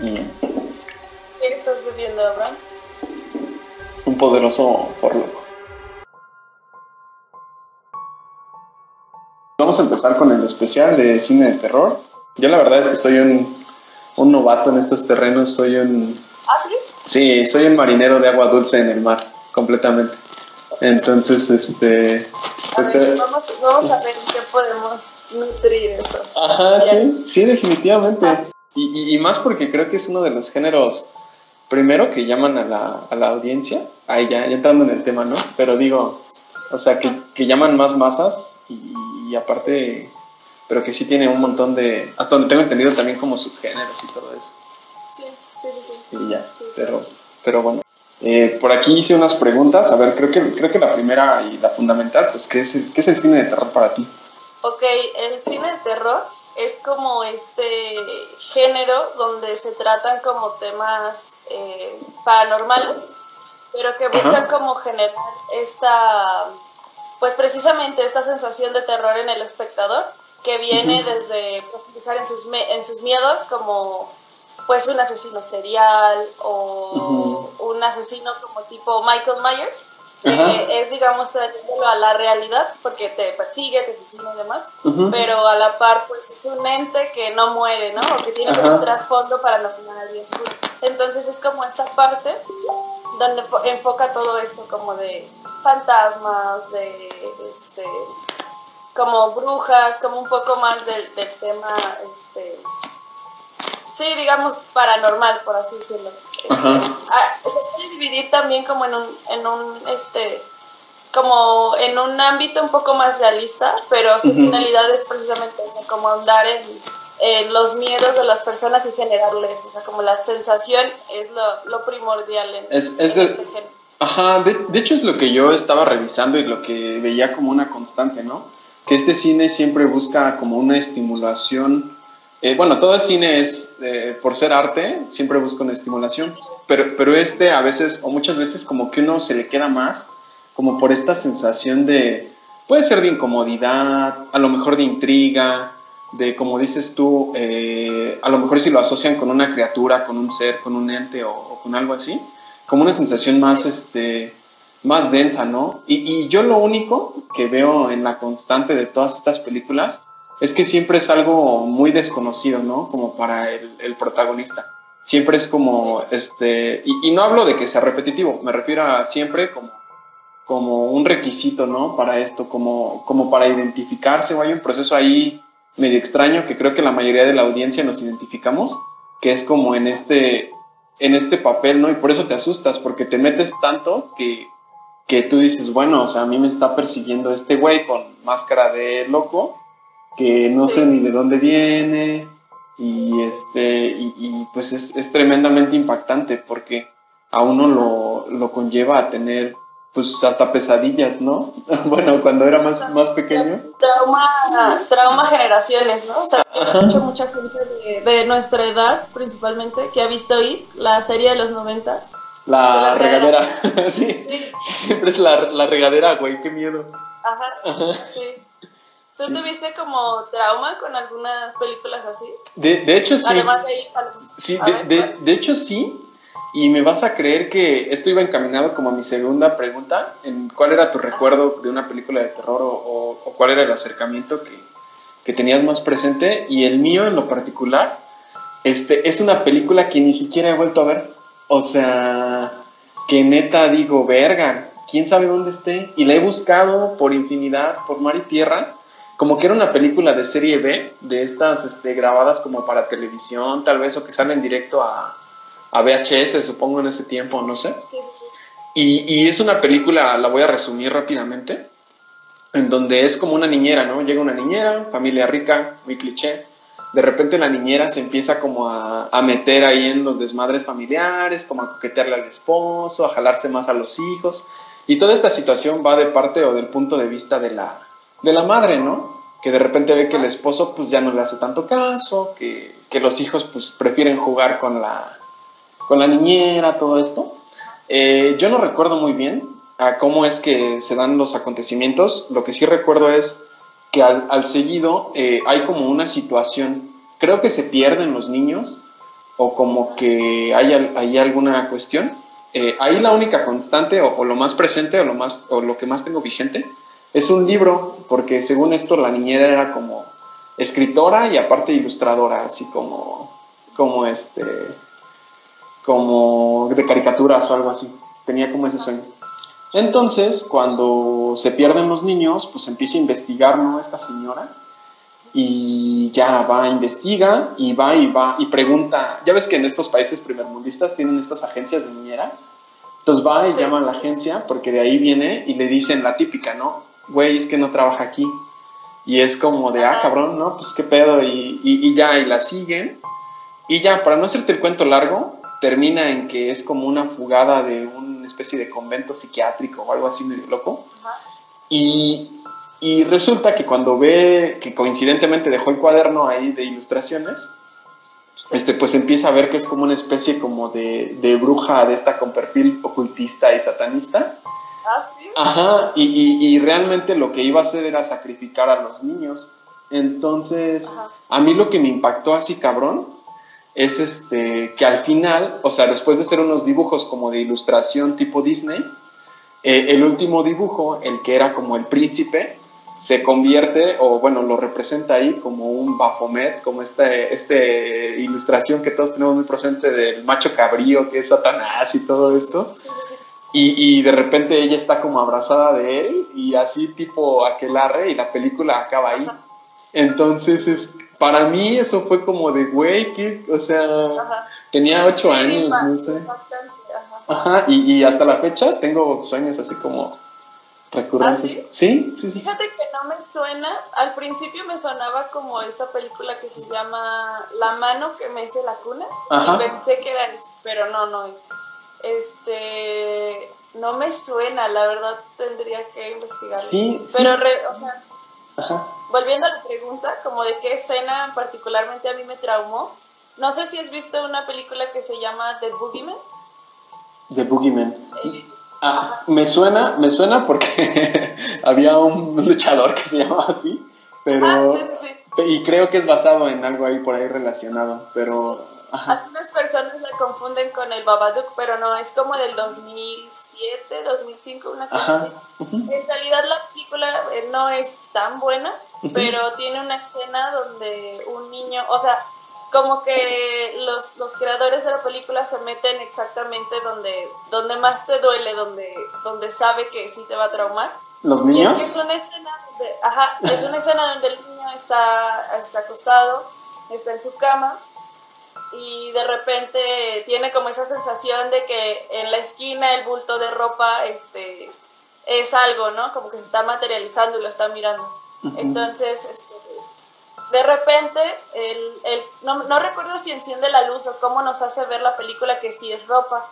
¿Qué estás bebiendo, Abraham? Un poderoso por loco. Vamos a empezar con el especial de cine de terror. Yo la verdad es que soy un, un novato en estos terrenos, soy un... ¿Ah, sí? Sí, soy un marinero de agua dulce en el mar, completamente. Entonces, este... A ver, eh, vamos, vamos a ver en qué podemos nutrir eso. Ajá, sí, sí, definitivamente. Y, y- y más porque creo que es uno de los géneros, primero, que llaman a la, a la audiencia, ahí ya, ya entrando en el tema, ¿no? Pero digo, o sea, que, que llaman más masas y, y aparte, pero que sí tiene un montón de, hasta donde tengo entendido también como subgéneros y todo eso. Sí, sí, sí, sí. Y ya, Sí. pero, pero bueno. Eh, por aquí hice unas preguntas, a ver, creo que, creo que la primera y la fundamental, pues, ¿qué es el, qué es el cine de terror para ti? Ok, el cine de terror es como este género donde se tratan como temas eh, paranormales, pero que buscan Ajá. como generar esta, pues precisamente esta sensación de terror en el espectador, que viene desde profundizar en sus, en sus miedos como pues un asesino serial o un asesino como tipo Michael Myers, que Ajá. es digamos trayéndolo a la realidad porque te persigue, te asesina y demás, pero a la par pues es un ente que no muere, ¿no? O que tiene como un trasfondo paranormal y oscuro. Entonces es como esta parte donde fo- enfoca todo esto como de fantasmas, de este como brujas, como un poco más del, del tema este sí, digamos paranormal, por así decirlo. Este, Ajá. ah, se puede dividir también como en un, en un este como en un ámbito un poco más realista, pero su Ujú. finalidad es precisamente esa, como andar en, en los miedos de las personas y generarles, o sea, como la sensación es lo, lo primordial en, Es- es en de- este género. Ajá, de, de hecho es lo que yo estaba revisando y lo que veía como una constante, ¿no? Que este cine siempre busca como una estimulación. Eh, bueno, todo el cine es, eh, por ser arte, siempre busca una estimulación, pero, pero este a veces, o muchas veces, como que uno se le queda más, como por esta sensación de, puede ser de incomodidad, a lo mejor de intriga, de, como dices tú, eh, a lo mejor si lo asocian con una criatura, con un ser, con un ente o- o con algo así como una sensación más, este, más densa, ¿no? Y, y yo lo único que veo en la constante de todas estas películas es que siempre es algo muy desconocido, ¿no? Como para el, el protagonista. Siempre es como, este, y, y no hablo de que sea repetitivo, me refiero a siempre como, como un requisito, ¿no? Para esto, como, como para identificarse, o hay un proceso ahí medio extraño que creo que la mayoría de la audiencia nos identificamos, que es como en este, en este papel, ¿no? Y por eso te asustas, porque te metes tanto que, que tú dices, bueno, o sea, a mí me está persiguiendo este güey con máscara de loco, que no Sí. sé ni de dónde viene, y este, y, y, pues es, es tremendamente impactante, porque a uno lo, lo conlleva a tener, pues hasta pesadillas, ¿no? bueno, cuando era más, más pequeño. Trauma, trauma generaciones, ¿no? O sea, Ajá. escucho mucha gente de, de nuestra edad, principalmente, que ha visto IT, la serie de los 90. La, De la regadera, Sí, siempre es la, la regadera, güey, qué miedo. ajá, Ajá. sí. ¿Tú Sí. tuviste como trauma con algunas películas así? De, de hecho, sí. Además de Sí, de, ver, de- de hecho sí. Y me vas a creer que esto iba encaminado como a mi segunda pregunta, en cuál era tu recuerdo de una película de terror o, o- o cuál era el acercamiento que, que tenías más presente. Y el mío en lo particular, este, es una película que ni siquiera he vuelto a ver. O sea, que neta digo, verga, quién sabe dónde esté. Y la he buscado por infinidad, por mar y tierra. Como que era una película de serie B, de estas este, grabadas como para televisión, tal vez, o que salen directo a, a VHS, supongo en ese tiempo, no sé. Sí, sí, sí. Y, y es una película, la voy a resumir rápidamente, en donde es como una niñera, ¿no? Llega una niñera, familia rica, muy cliché. De repente la niñera se empieza como a, a meter ahí en los desmadres familiares, como a coquetearle al esposo, a jalarse más a los hijos. Y toda esta situación va de parte o del punto de vista de la, de la madre, ¿no? Que de repente ve que el esposo pues ya no le hace tanto caso, que, que los hijos pues prefieren jugar con la, con la niñera, todo esto. Eh, yo no recuerdo muy bien a cómo es que se dan los acontecimientos. Lo que sí recuerdo es que al, al seguido eh, hay como una situación. Creo que se pierden los niños o como que hay, hay alguna cuestión. Eh, ahí la única constante o, lo más presente o lo, más, o lo que más tengo vigente es un libro, porque según esto la niñera era como escritora y aparte ilustradora, así como, como este, como de caricaturas o algo así. Tenía como ese sueño. Entonces, cuando se pierden los niños, pues empieza a investigar, ¿no? Esta señora y ya va, investiga y va y va y pregunta. Ya ves que en estos países primermundistas tienen estas agencias de niñera. Entonces va y llama a la agencia porque de ahí viene y le dicen la típica, ¿no? Güey, es que no trabaja aquí. Y es como de, ah, cabrón, ¿no? Pues qué pedo. Y, y, ya, y la siguen. Y ya, para no hacerte el cuento largo, termina en que es como una fugada de una especie de convento psiquiátrico o algo así medio loco. Y y resulta que cuando ve que coincidentemente dejó el cuaderno ahí de ilustraciones, este, pues empieza a ver que es como una especie como de, de bruja de esta con perfil ocultista y satanista. Ah, sí. Ajá, y, y, y, realmente lo que iba a hacer era sacrificar a los niños. Entonces, a mí lo que me impactó así cabrón es este que al final, o sea, después de hacer unos dibujos como de ilustración tipo Disney, eh, el último dibujo, el que era como el príncipe, se convierte, o bueno, lo representa ahí como un Baphomet, como esta este ilustración que todos tenemos muy presente del macho cabrío que es Satanás y todo esto. Y, y, de repente ella está como abrazada de él y así tipo aquelarre y la película acaba ahí. Entonces, es, para mí eso fue como de, güey, que, o sea, tenía ocho años, no sé. Ajá, y, y hasta la fecha tengo sueños así como recurrentes. ¿Ah, sí? sí? sí, Fíjate que no me suena, al principio me sonaba como esta película que se llama La mano que me hice la cuna y pensé que era pero no, no es. Este, no me suena, la verdad tendría que investigar. Sí, pero o sea, volviendo a la pregunta, como de qué escena particularmente a mí me traumó. No sé si has visto una película que se llama The Boogeyman. The Boogeyman. Eh, Ah, me suena, me suena porque había un luchador que se llamaba así, pero ah, sí, sí, sí. y creo que es basado en algo ahí por ahí relacionado, pero algunas personas la confunden con el Babadook, pero no, es como del 2007, 2005, una cosa así. En realidad la película eh, no es tan buena, pero tiene una escena donde un niño, o sea, como que los, los, creadores de la película se meten exactamente donde, donde más te duele, donde, donde sabe que sí te va a traumar. ¿Los niños? Y es que es una escena donde, ajá, es una escena donde el niño está, está acostado, está en su cama y de repente tiene como esa sensación de que en la esquina el bulto de ropa este, es algo, ¿no? Como que se está materializando y lo está mirando. Entonces, este, de repente, el, el, no, no, recuerdo si enciende la luz o cómo nos hace ver la película que sí es ropa,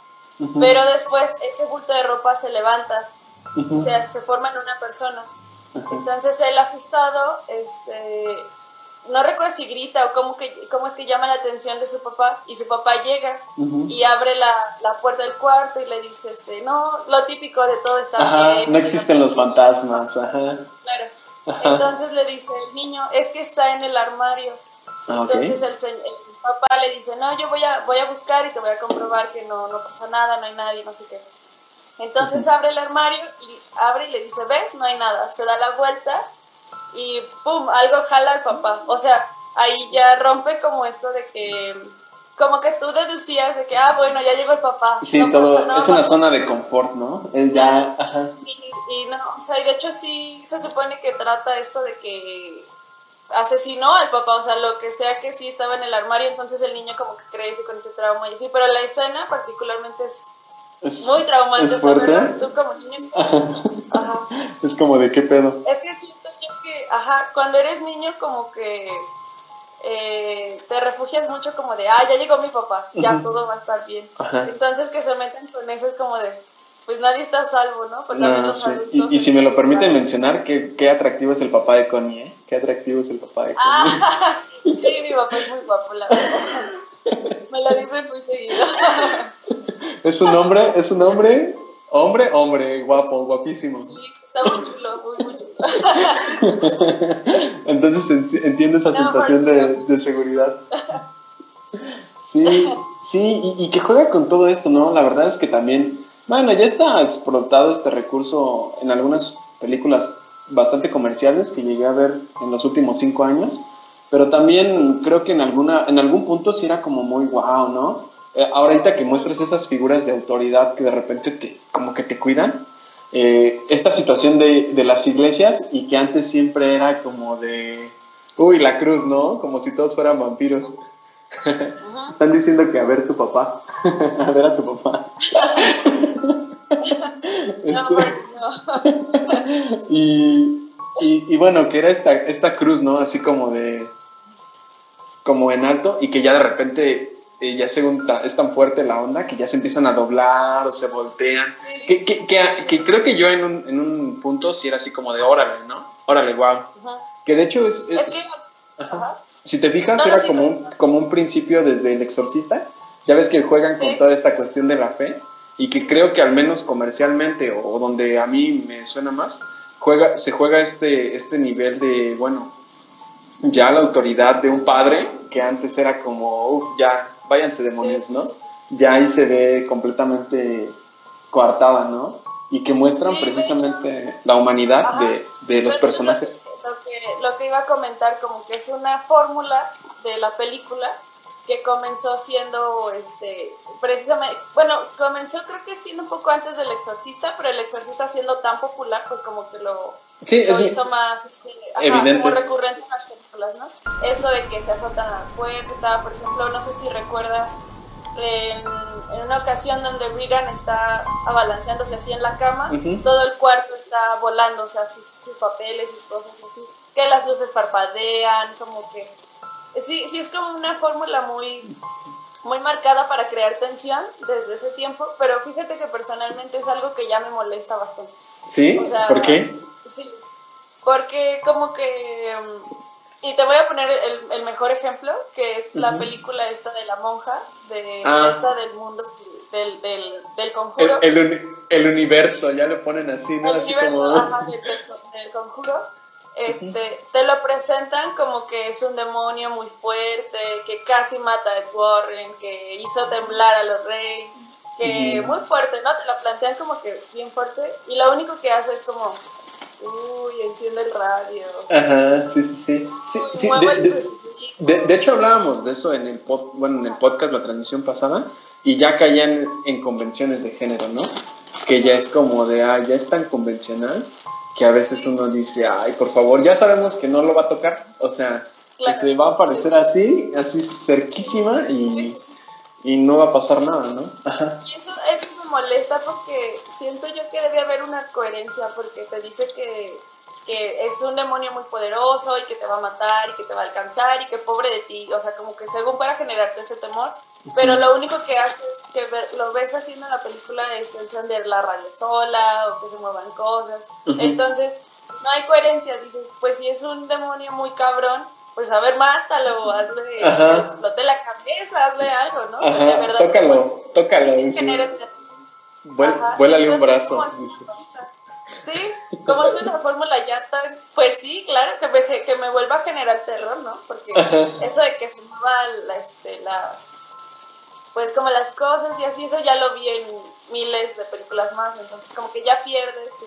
pero después ese bulto de ropa se levanta, y se, se forma en una persona. Entonces él asustado, este, no recuerdo si grita o cómo, que, cómo es que llama la atención de su papá y su papá llega y abre la, la, puerta del cuarto y le dice, este, no, lo típico de todo está bien. No existen los fantasmas. Ajá. Claro. Entonces le dice el niño, es que está en el armario. Ah, Entonces el, papá le dice, no, yo voy a, voy a buscar y te voy a comprobar que no, no pasa nada, no hay nadie, no sé qué. Entonces abre el armario y abre y le dice, ¿ves? No hay nada. Se da la vuelta y ¡pum! Algo jala al papá. O sea, ahí ya rompe como esto de que como que tú deducías de que, ah, bueno, ya llegó el papá. Sí, todo, es una zona de confort, ¿no? Él ya, ajá. Y, no, o sea, y de hecho sí se supone que trata esto de que asesinó al papá, o sea, lo que sea que sí estaba en el armario, entonces el niño como que crece con ese trauma y así, pero la escena particularmente es, muy traumante, ¿es fuerte? tú como niño ajá. Es como de qué pedo. Es que siento yo que, ajá, cuando eres niño como que eh, te refugias mucho como de, ah, ya llegó mi papá, ya todo va a estar bien. Entonces que se meten con eso es como de, pues nadie está salvo, ¿no? y, si me lo permiten mencionar, ¿qué, qué, atractivo es el papá de Connie, ¿eh? Qué atractivo es el papá de Connie. Ah, sí, mi papá es muy guapo, la verdad. Me lo dicen muy seguido. es un hombre, es un hombre, hombre, hombre, guapo, guapísimo. Sí, está muy chulo, muy, muy chulo. Entonces entiendo esa sensación de, de, seguridad. Sí, sí, y, que juega con todo esto, ¿no? La verdad es que también, bueno, ya está explotado este recurso en algunas películas bastante comerciales que llegué a ver en los últimos cinco años, pero también creo que en, alguna, en algún punto sí era como muy wow, ¿no? Eh, ahorita que muestres esas figuras de autoridad que de repente te, como que te cuidan, eh, esta situación de, de las iglesias y que antes siempre era como de, uy, la cruz, ¿no? Como si todos fueran vampiros. Están diciendo que a ver tu papá. a ver a tu papá. y, y, bueno, que era esta, esta cruz, ¿no? Así como de. como en alto y que ya de repente. Eh, ya según es tan fuerte la onda que ya se empiezan a doblar o se voltean. Que, que, que, creo que yo en un, en un punto sí era así como de órale, ¿no? Órale, wow. Que de hecho es. es, que. Si te fijas, era como, un, como un principio desde el exorcista. Ya ves que juegan con toda esta cuestión de la fe y que creo que al menos comercialmente o donde a mí me suena más, juega, se juega este, este nivel de, bueno, ya la autoridad de un padre que antes era como, ya, váyanse demonios, ¿no? Ya ahí se ve completamente coartada, ¿no? Y que muestran precisamente la humanidad de, de, los personajes lo que, lo que iba a comentar, como que es una fórmula de la película que comenzó siendo, este, precisamente, bueno, comenzó creo que siendo un poco antes del Exorcista, pero el Exorcista siendo tan popular, pues como que lo, hizo más este, como recurrente en las películas, ¿no? Esto de que se azotan a la puerta, por ejemplo, no sé si recuerdas en, una ocasión donde Regan está abalanceándose así en la cama, todo el cuarto está volando, o sea, sus, papeles, sus cosas así, que las luces parpadean, como que... Sí, sí es como una fórmula muy, muy marcada para crear tensión desde ese tiempo, pero fíjate que personalmente es algo que ya me molesta bastante. ¿Sí? ¿Por qué? Sí, porque como que y te voy a poner el, el mejor ejemplo, que es la película esta de la monja, de ah. esta del mundo del, del, del conjuro. El, el, universo, ya lo ponen así, ¿no? El universo, ajá, del, del, conjuro. Este, te lo presentan como que es un demonio muy fuerte, que casi mata a Ed Warren, que hizo temblar a los reyes, que muy fuerte, ¿no? Te lo plantean como que bien fuerte, y lo único que hace es como Uy, enciende el radio. Ajá, sí, sí, sí. sí, de, de, hecho hablábamos de eso en el, bueno, en el podcast, la transmisión pasada, y ya caían en convenciones de género, ¿no? Que ya es como de, ah, ya es tan convencional que a veces uno dice, ay, por favor, ya sabemos que no lo va a tocar, o sea, que se va a aparecer así, así cerquísima y y no va a pasar nada, ¿no? Y eso, eso me molesta porque siento yo que debe haber una coherencia porque te dice que, que, es un demonio muy poderoso y que te va a matar y que te va a alcanzar y que pobre de ti, o sea, como que según para generarte ese temor, pero lo único que haces, que lo ves haciendo en la película es encender la radio sola o que se muevan cosas, entonces no hay coherencia, dices, pues si es un demonio muy cabrón, pues a ver, mátalo, hazle, que explote la cabeza, hazle algo, ¿no? Ajá, de verdad, tócalo, pues, tócalo. Vuélale un brazo. Sí, como es una fórmula ya tan, pues sí, claro, que me, que me vuelva a generar terror, ¿no? Porque eso de que se muevan este, las, pues como las cosas y así, eso ya lo vi en miles de películas más, entonces como que ya pierdes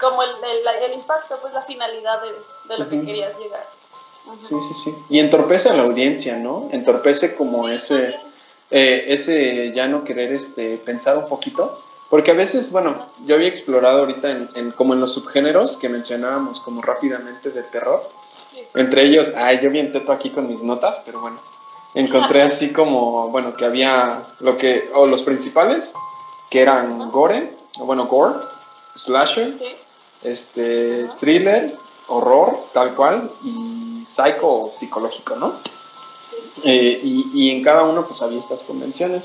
como el, el, impacto, pues la finalidad de, de lo que querías llegar. Sí, sí, sí. Y entorpece a la audiencia, ¿no? Entorpece como ese, eh, ese ya no querer este, pensar un poquito. Porque a veces, bueno, yo había explorado ahorita en, como en los subgéneros que mencionábamos como rápidamente de terror. Entre ellos, ay, yo bien teto aquí con mis notas, pero bueno, encontré así como, bueno, que había lo que, o los principales, que eran gore, bueno, gore, slasher, este, thriller, horror, tal cual, y psycho psicológico, ¿no? Eh, y, en cada uno pues había estas convenciones.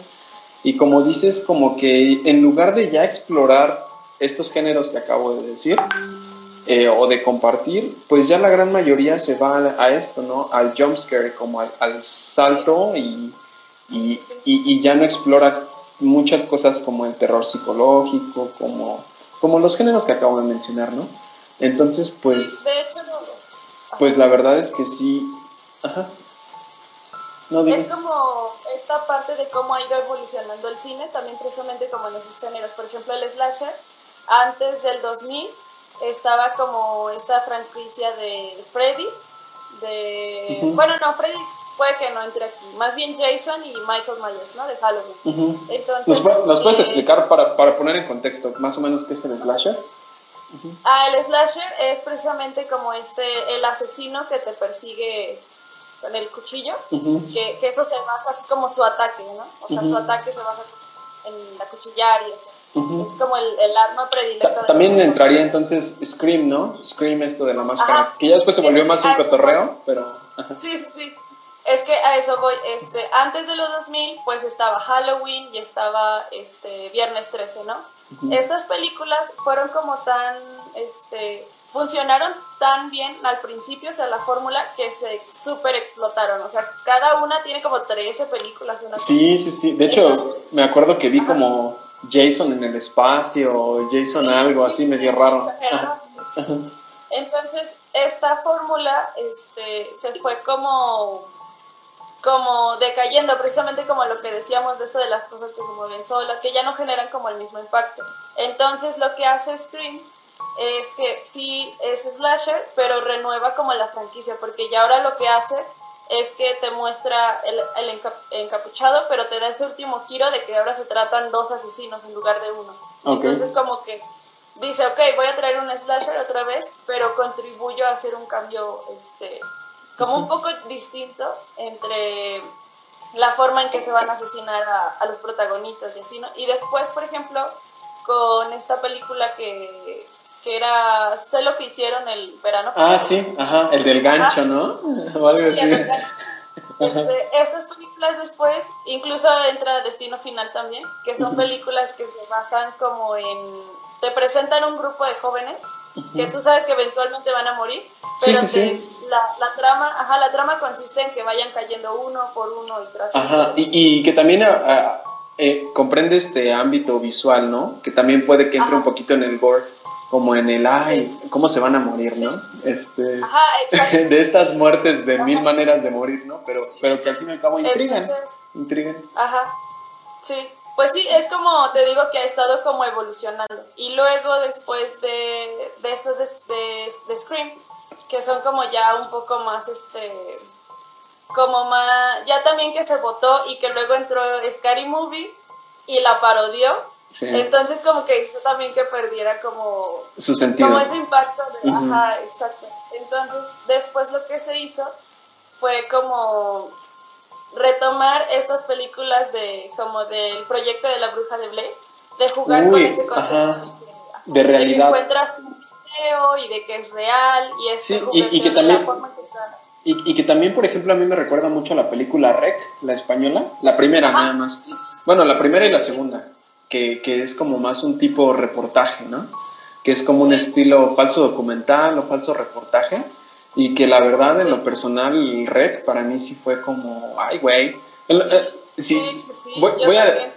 Y como dices, como que en lugar de ya explorar estos géneros que acabo de decir, eh, o de compartir, pues ya la gran mayoría se va a, esto, ¿no? Al jumpscare, como al, salto y, y, y, ya no explora muchas cosas como el terror psicológico, como, como los géneros que acabo de mencionar, ¿no? Entonces, pues... de hecho, no. Pues la verdad es que sí. Ajá. es como esta parte de cómo ha ido evolucionando el cine, también precisamente como en esos géneros. Por ejemplo, el slasher, antes del 2000, estaba como esta franquicia de Freddy, de... Bueno, no, Freddy puede que no entre aquí. Más bien Jason y Michael Myers, ¿no? De Halloween. Entonces, ¿Nos, puedes eh, explicar para, para, poner en contexto más o menos qué es el slasher? Ah, el slasher es precisamente como este, el asesino que te persigue con el cuchillo, que, que, eso se basa así como su ataque, ¿no? O sea, su ataque se basa en la cuchillar y eso. Es como el, el arma predilecta. También entraría entonces Scream, ¿no? Scream esto de la máscara, que ya después se volvió más un cotorreo, pero... Sí, sí, sí. Es que a eso voy, este, antes de los 2000, pues estaba Halloween y estaba este, Viernes 13, ¿no? Estas películas fueron como tan, este, funcionaron tan bien al principio, o sea, la fórmula, que se súper explotaron. O sea, cada una tiene como 13 películas. sí, sí, sí. De hecho, me acuerdo que vi como Jason en el espacio, Jason algo así medio raro. Entonces, esta fórmula este, se fue como como decayendo, precisamente como lo que decíamos de esto de las cosas que se mueven solas, que ya no generan como el mismo impacto. Entonces lo que hace Scream es que sí es slasher, pero renueva como la franquicia, porque ya ahora lo que hace es que te muestra el, el encapuchado, pero te da ese último giro de que ahora se tratan dos asesinos en lugar de uno. Entonces como que dice, ok, voy a traer un slasher otra vez, pero contribuyo a hacer un cambio este, como un poco distinto entre la forma en que se van a asesinar a, los protagonistas y así, ¿no? Y después, por ejemplo, con esta película que, que era Sé lo que hicieron el verano Ah, sí, ajá, el del gancho, ¿no? sí, el del gancho. Este, estas películas después, incluso entra Destino Final también, que son películas que se basan como en... Te presentan un grupo de jóvenes que tú sabes que eventualmente van a morir, pero La, la, trama, ajá, la trama consiste en que vayan cayendo uno por uno y tras Ajá, y, y, que también ah, ah, eh, comprende este ámbito visual, ¿no? Que también puede que entre un poquito en el gore, como en el, ay, cómo se van a morir, ¿no? Este, ajá, de estas muertes de mil maneras de morir, ¿no? Pero, pero que al fin y al cabo intrigan, intrigan. Ajá, sí. Pues sí, es como te digo que ha estado como evolucionando. Y luego después de, de estos de, de, Scream, que son como ya un poco más, este, como más, ya también que se votó y que luego entró Scary Movie y la parodió. Entonces como que hizo también que perdiera como... Su sentido. Como ese impacto de... Ajá, exacto. Entonces después lo que se hizo fue como retomar estas películas de como del proyecto de la bruja de Blair, de jugar con ese concepto de, realidad. que encuentras un video y de que es real y es y, que también, la forma que está. Y, que también, por ejemplo, a mí me recuerda mucho a la película Rec, la española, la primera nada más. bueno, la primera y la segunda, que, que, es como más un tipo reportaje, ¿no? Que es como un estilo falso documental o falso reportaje y que la verdad, en lo personal, el rec para mí sí fue como, ay, güey. Sí. sí, sí, sí. Voy, voy, a,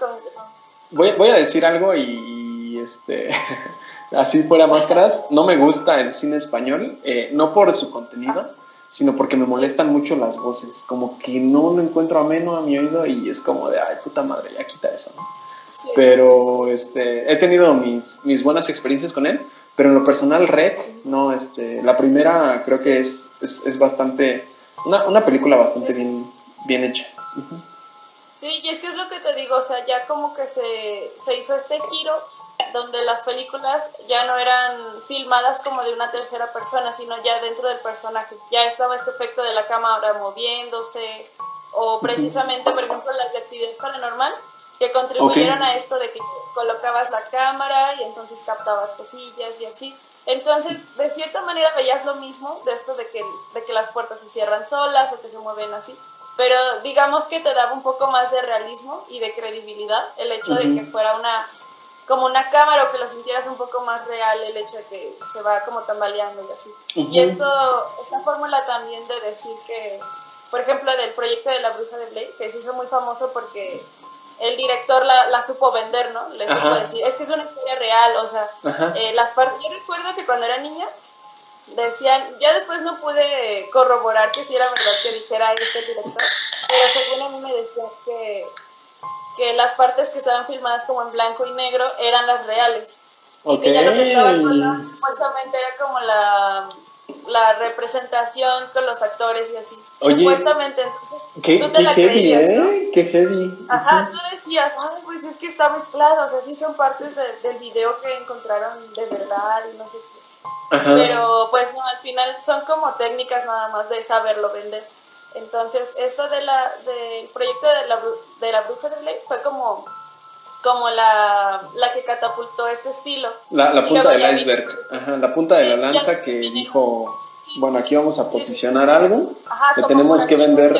voy, a, decir algo y, este, así fuera máscaras. No me gusta el cine español, eh, no por su contenido, sino porque me molestan mucho las voces. Como que no lo encuentro ameno a mi oído y es como de, ay, puta madre, ya quita eso, ¿no? Pero este, he tenido mis, mis buenas experiencias con él pero en lo personal, Rec, no, este, la primera creo que es, es, es, bastante, una, una película bastante bien, bien hecha. Sí, y es que es lo que te digo, o sea, ya como que se, se hizo este giro donde las películas ya no eran filmadas como de una tercera persona, sino ya dentro del personaje. Ya estaba este efecto de la cámara moviéndose, o precisamente, por ejemplo, las de actividad paranormal, que contribuyeron a esto de que colocabas la cámara y entonces captabas cosillas y así. Entonces, de cierta manera veías lo mismo de esto de que, de que las puertas se cierran solas o que se mueven así, pero digamos que te daba un poco más de realismo y de credibilidad el hecho de que fuera una como una cámara o que lo sintieras un poco más real el hecho de que se va como tambaleando y así. Y esto, esta fórmula también de decir que, por ejemplo, del proyecto de la bruja de Blake, que se hizo muy famoso porque el director la, la, supo vender, ¿no? Le supo decir, es que es una historia real, o sea, eh, las partes, yo recuerdo que cuando era niña, decían, ya después no pude corroborar que si era verdad que dijera este director, pero según a mí me decían que, que las partes que estaban filmadas como en blanco y negro eran las reales. Y que ya lo que estaba en supuestamente era como la, la representación con los actores y así. supuestamente, entonces tú te la creías. ¿eh? Qué heavy. Ajá, tú decías, ay, pues es que está mezclado, o sea, sí son partes del video que encontraron de verdad y no sé qué. Pero pues no, al final son como técnicas nada más de saberlo vender. Entonces, esto de la, del proyecto de la, de la Bruja de Blake fue como, como la, la que catapultó este estilo. La, la punta del iceberg, Ajá, la punta de la lanza que dijo, bueno, aquí vamos a posicionar algo, le tenemos que vender,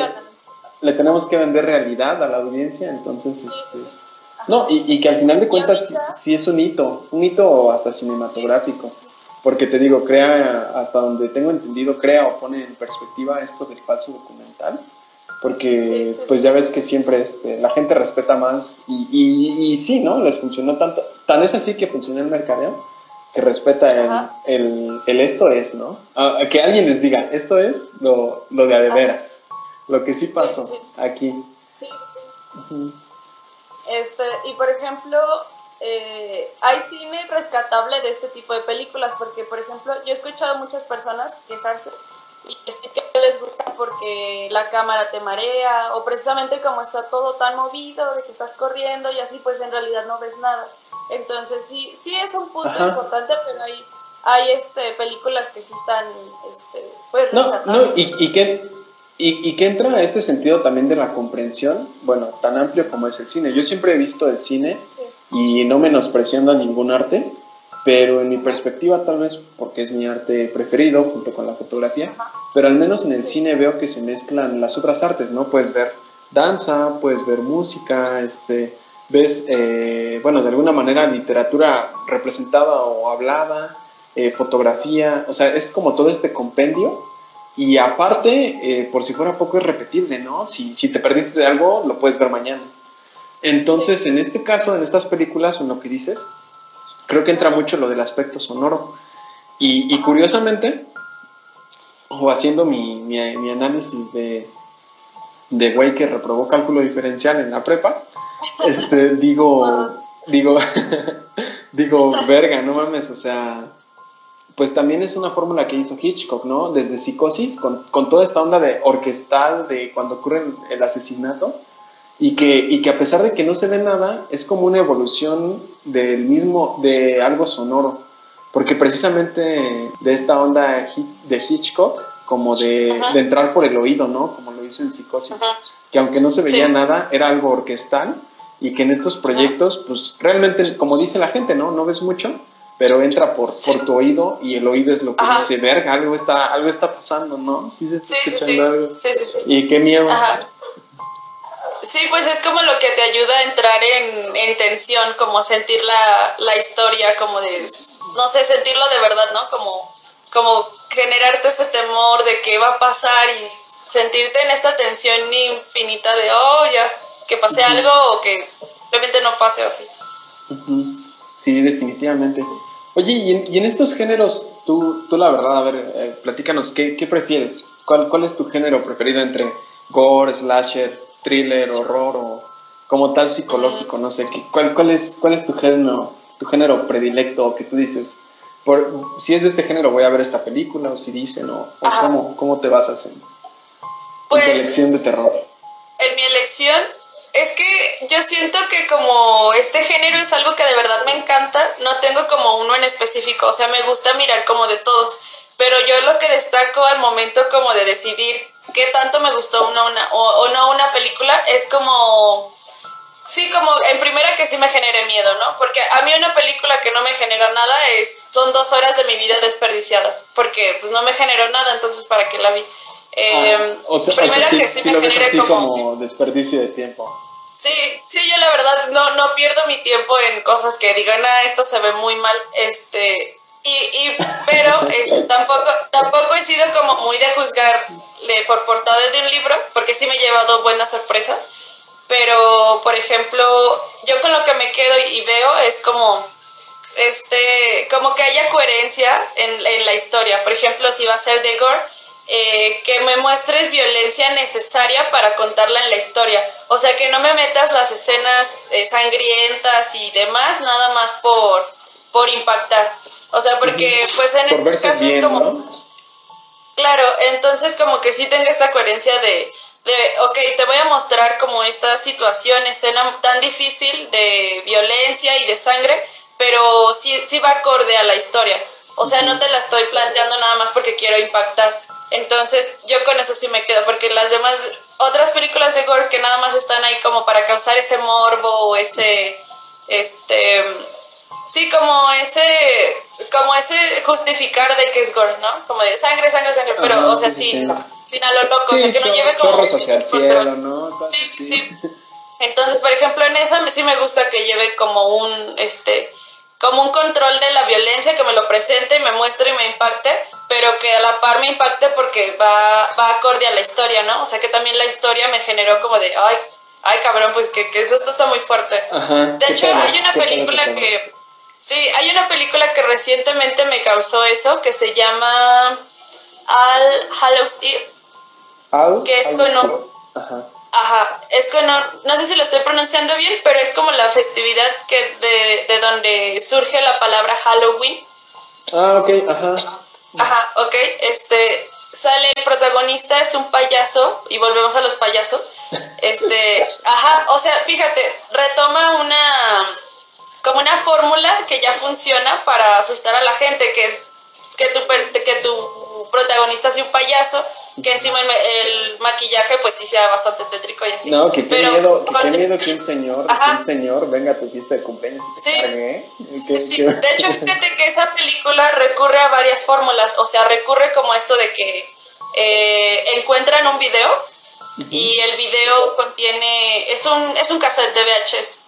le tenemos que vender realidad a la audiencia, entonces... Este, no, y, y, que al final de cuentas sí, es un hito, un hito hasta cinematográfico. Porque te digo, crea, hasta donde tengo entendido, crea o pone en perspectiva esto del falso documental, porque pues ya ves que siempre este, la gente respeta más y, y, sí, ¿no? Les funcionó tanto, tan es así que funcionó el mercadeo, que respeta el, el, esto es, ¿no? que alguien les diga, esto es lo, lo de a de veras, lo que sí pasó aquí. Sí, sí, sí. Este, y por ejemplo, eh, hay cine rescatable de este tipo de películas, porque, por ejemplo, yo he escuchado a muchas personas quejarse y es que les gusta porque la cámara te marea o precisamente como está todo tan movido de que estás corriendo y así pues en realidad no ves nada. Entonces sí, sí es un punto importante, pero hay, hay este, películas que sí están este, pues No, no, y, y que y, y, que entra a este sentido también de la comprensión, bueno, tan amplio como es el cine. Yo siempre he visto el cine y no menospreciando a ningún arte, pero en mi perspectiva tal vez porque es mi arte preferido junto con la fotografía, pero al menos en el cine veo que se mezclan las otras artes, ¿no? Puedes ver danza, puedes ver música, este, ves, eh, bueno, de alguna manera literatura representada o hablada, eh, fotografía, o sea, es como todo este compendio y aparte, eh, por si fuera poco, es repetible, ¿no? Si, si te perdiste de algo, lo puedes ver mañana. Entonces, en este caso, en estas películas, en lo que dices, creo que entra mucho lo del aspecto sonoro. Y, y curiosamente, o haciendo mi, mi, mi análisis de, de güey que reprobó cálculo diferencial en la prepa, este, digo, digo, digo, verga, no mames, o sea, pues también es una fórmula que hizo Hitchcock, ¿no? Desde Psicosis, con, con, toda esta onda de orquestal de cuando ocurre el asesinato, y que, y que a pesar de que no se ve nada, es como una evolución del mismo, de algo sonoro, porque precisamente de esta onda de Hitchcock, como de, de entrar por el oído, ¿no? Como lo hizo en Psicosis, que aunque no se veía nada, era algo orquestal, y que en estos proyectos, pues realmente, como dice la gente, ¿no? No ves mucho, pero entra por, por tu oído y el oído es lo que dice, verga, algo está, algo está pasando, ¿no? Sí, se está escuchando algo. Sí, sí, sí. Y qué miedo. Sí, pues es como lo que te ayuda a entrar en, en tensión, como sentir la, la, historia, como de, no sé, sentirlo de verdad, ¿no? Como, como generarte ese temor de qué va a pasar y sentirte en esta tensión infinita de, oh, ya, que pase algo o que simplemente no pase así. Sí, definitivamente. Oye, y en, estos géneros, tú, tú la verdad, a ver, eh, platícanos, ¿qué, ¿qué, prefieres? ¿Cuál, ¿Cuál es tu género preferido entre gore, slasher, thriller, horror o como tal psicológico? No sé, ¿cuál, cuál, es, cuál es tu género, tu género predilecto que tú dices? Por, si es de este género voy a ver esta película o si dicen o, cómo, cómo, te vas haciendo. Pues, en tu elección de terror. En mi elección es que yo siento que como este género es algo que de verdad me encanta, no tengo como uno en específico, o sea, me gusta mirar como de todos, pero yo lo que destaco al momento como de decidir qué tanto me gustó una, una o, no una película es como Sí, como en primera que sí me genere miedo, ¿no? Porque a mí una película que no me genera nada es son dos horas de mi vida desperdiciadas, porque pues no me generó nada, entonces ¿para qué la vi? Ah, eh, o sea, primera que sí, me genere como, como desperdicio de tiempo. Sí, sí, yo la verdad no, no pierdo mi tiempo en cosas que digan, ah, esto se ve muy mal, este, y, y pero tampoco, tampoco he sido como muy de juzgarle por portada de un libro, porque sí me he llevado buenas sorpresas, pero, por ejemplo, yo con lo que me quedo y veo es como este, como que haya coherencia en, en la historia. Por ejemplo, si va a ser de gore, eh, que me muestres violencia necesaria para contarla en la historia. O sea, que no me metas las escenas eh, sangrientas y demás, nada más por, por impactar. O sea, porque pues en este caso es como... Claro, entonces como que sí tenga esta coherencia de, de, ok, te voy a mostrar como esta situación, escena tan difícil de violencia y de sangre, pero sí, sí va acorde a la historia. O sea, no te la estoy planteando nada más porque quiero impactar. Entonces, yo con eso sí me quedo, porque las demás, otras películas de gore que nada más están ahí como para causar ese morbo o ese, este, Sí, como ese, como ese justificar de que es gore, ¿no? Como de sangre, sangre, sangre, pero, o sea, sí, sin a lo loco, o sea, que no lleve como... hacia el cielo, ¿no? Sí, sí, sí. Entonces, por ejemplo, en esa sí me gusta que lleve como un, este, como un control de la violencia, que me lo presente, me muestre y me impacte, pero que a la par me impacte porque va, va acorde a la historia, ¿no? O sea, que también la historia me generó como de, ay, ay, cabrón, pues que, que eso está muy fuerte. Ajá, de hecho, hay una película que Sí, hay una película que recientemente me causó eso, que se llama All Hallows Eve. All que es con Ajá. Ajá, es con no sé si lo estoy pronunciando bien, pero es como la festividad que de, de donde surge la palabra Halloween. Ah, ok, ajá. Ajá, ok, este, sale el protagonista, es un payaso, y volvemos a los payasos. Este, ajá, o sea, fíjate, retoma una como una fórmula que ya funciona para asustar a la gente, que es que tu, que tu protagonista sea un payaso, que encima el, maquillaje pues sí sea bastante tétrico y así. No, que qué miedo, que qué miedo que un señor, que un señor venga a tu fiesta de cumpleaños y te sí, cargue, ¿eh? Sí, sí. De hecho, fíjate que esa película recurre a varias fórmulas, o sea, recurre como esto de que eh, encuentran un video y el video contiene, es un, es un cassette de VHS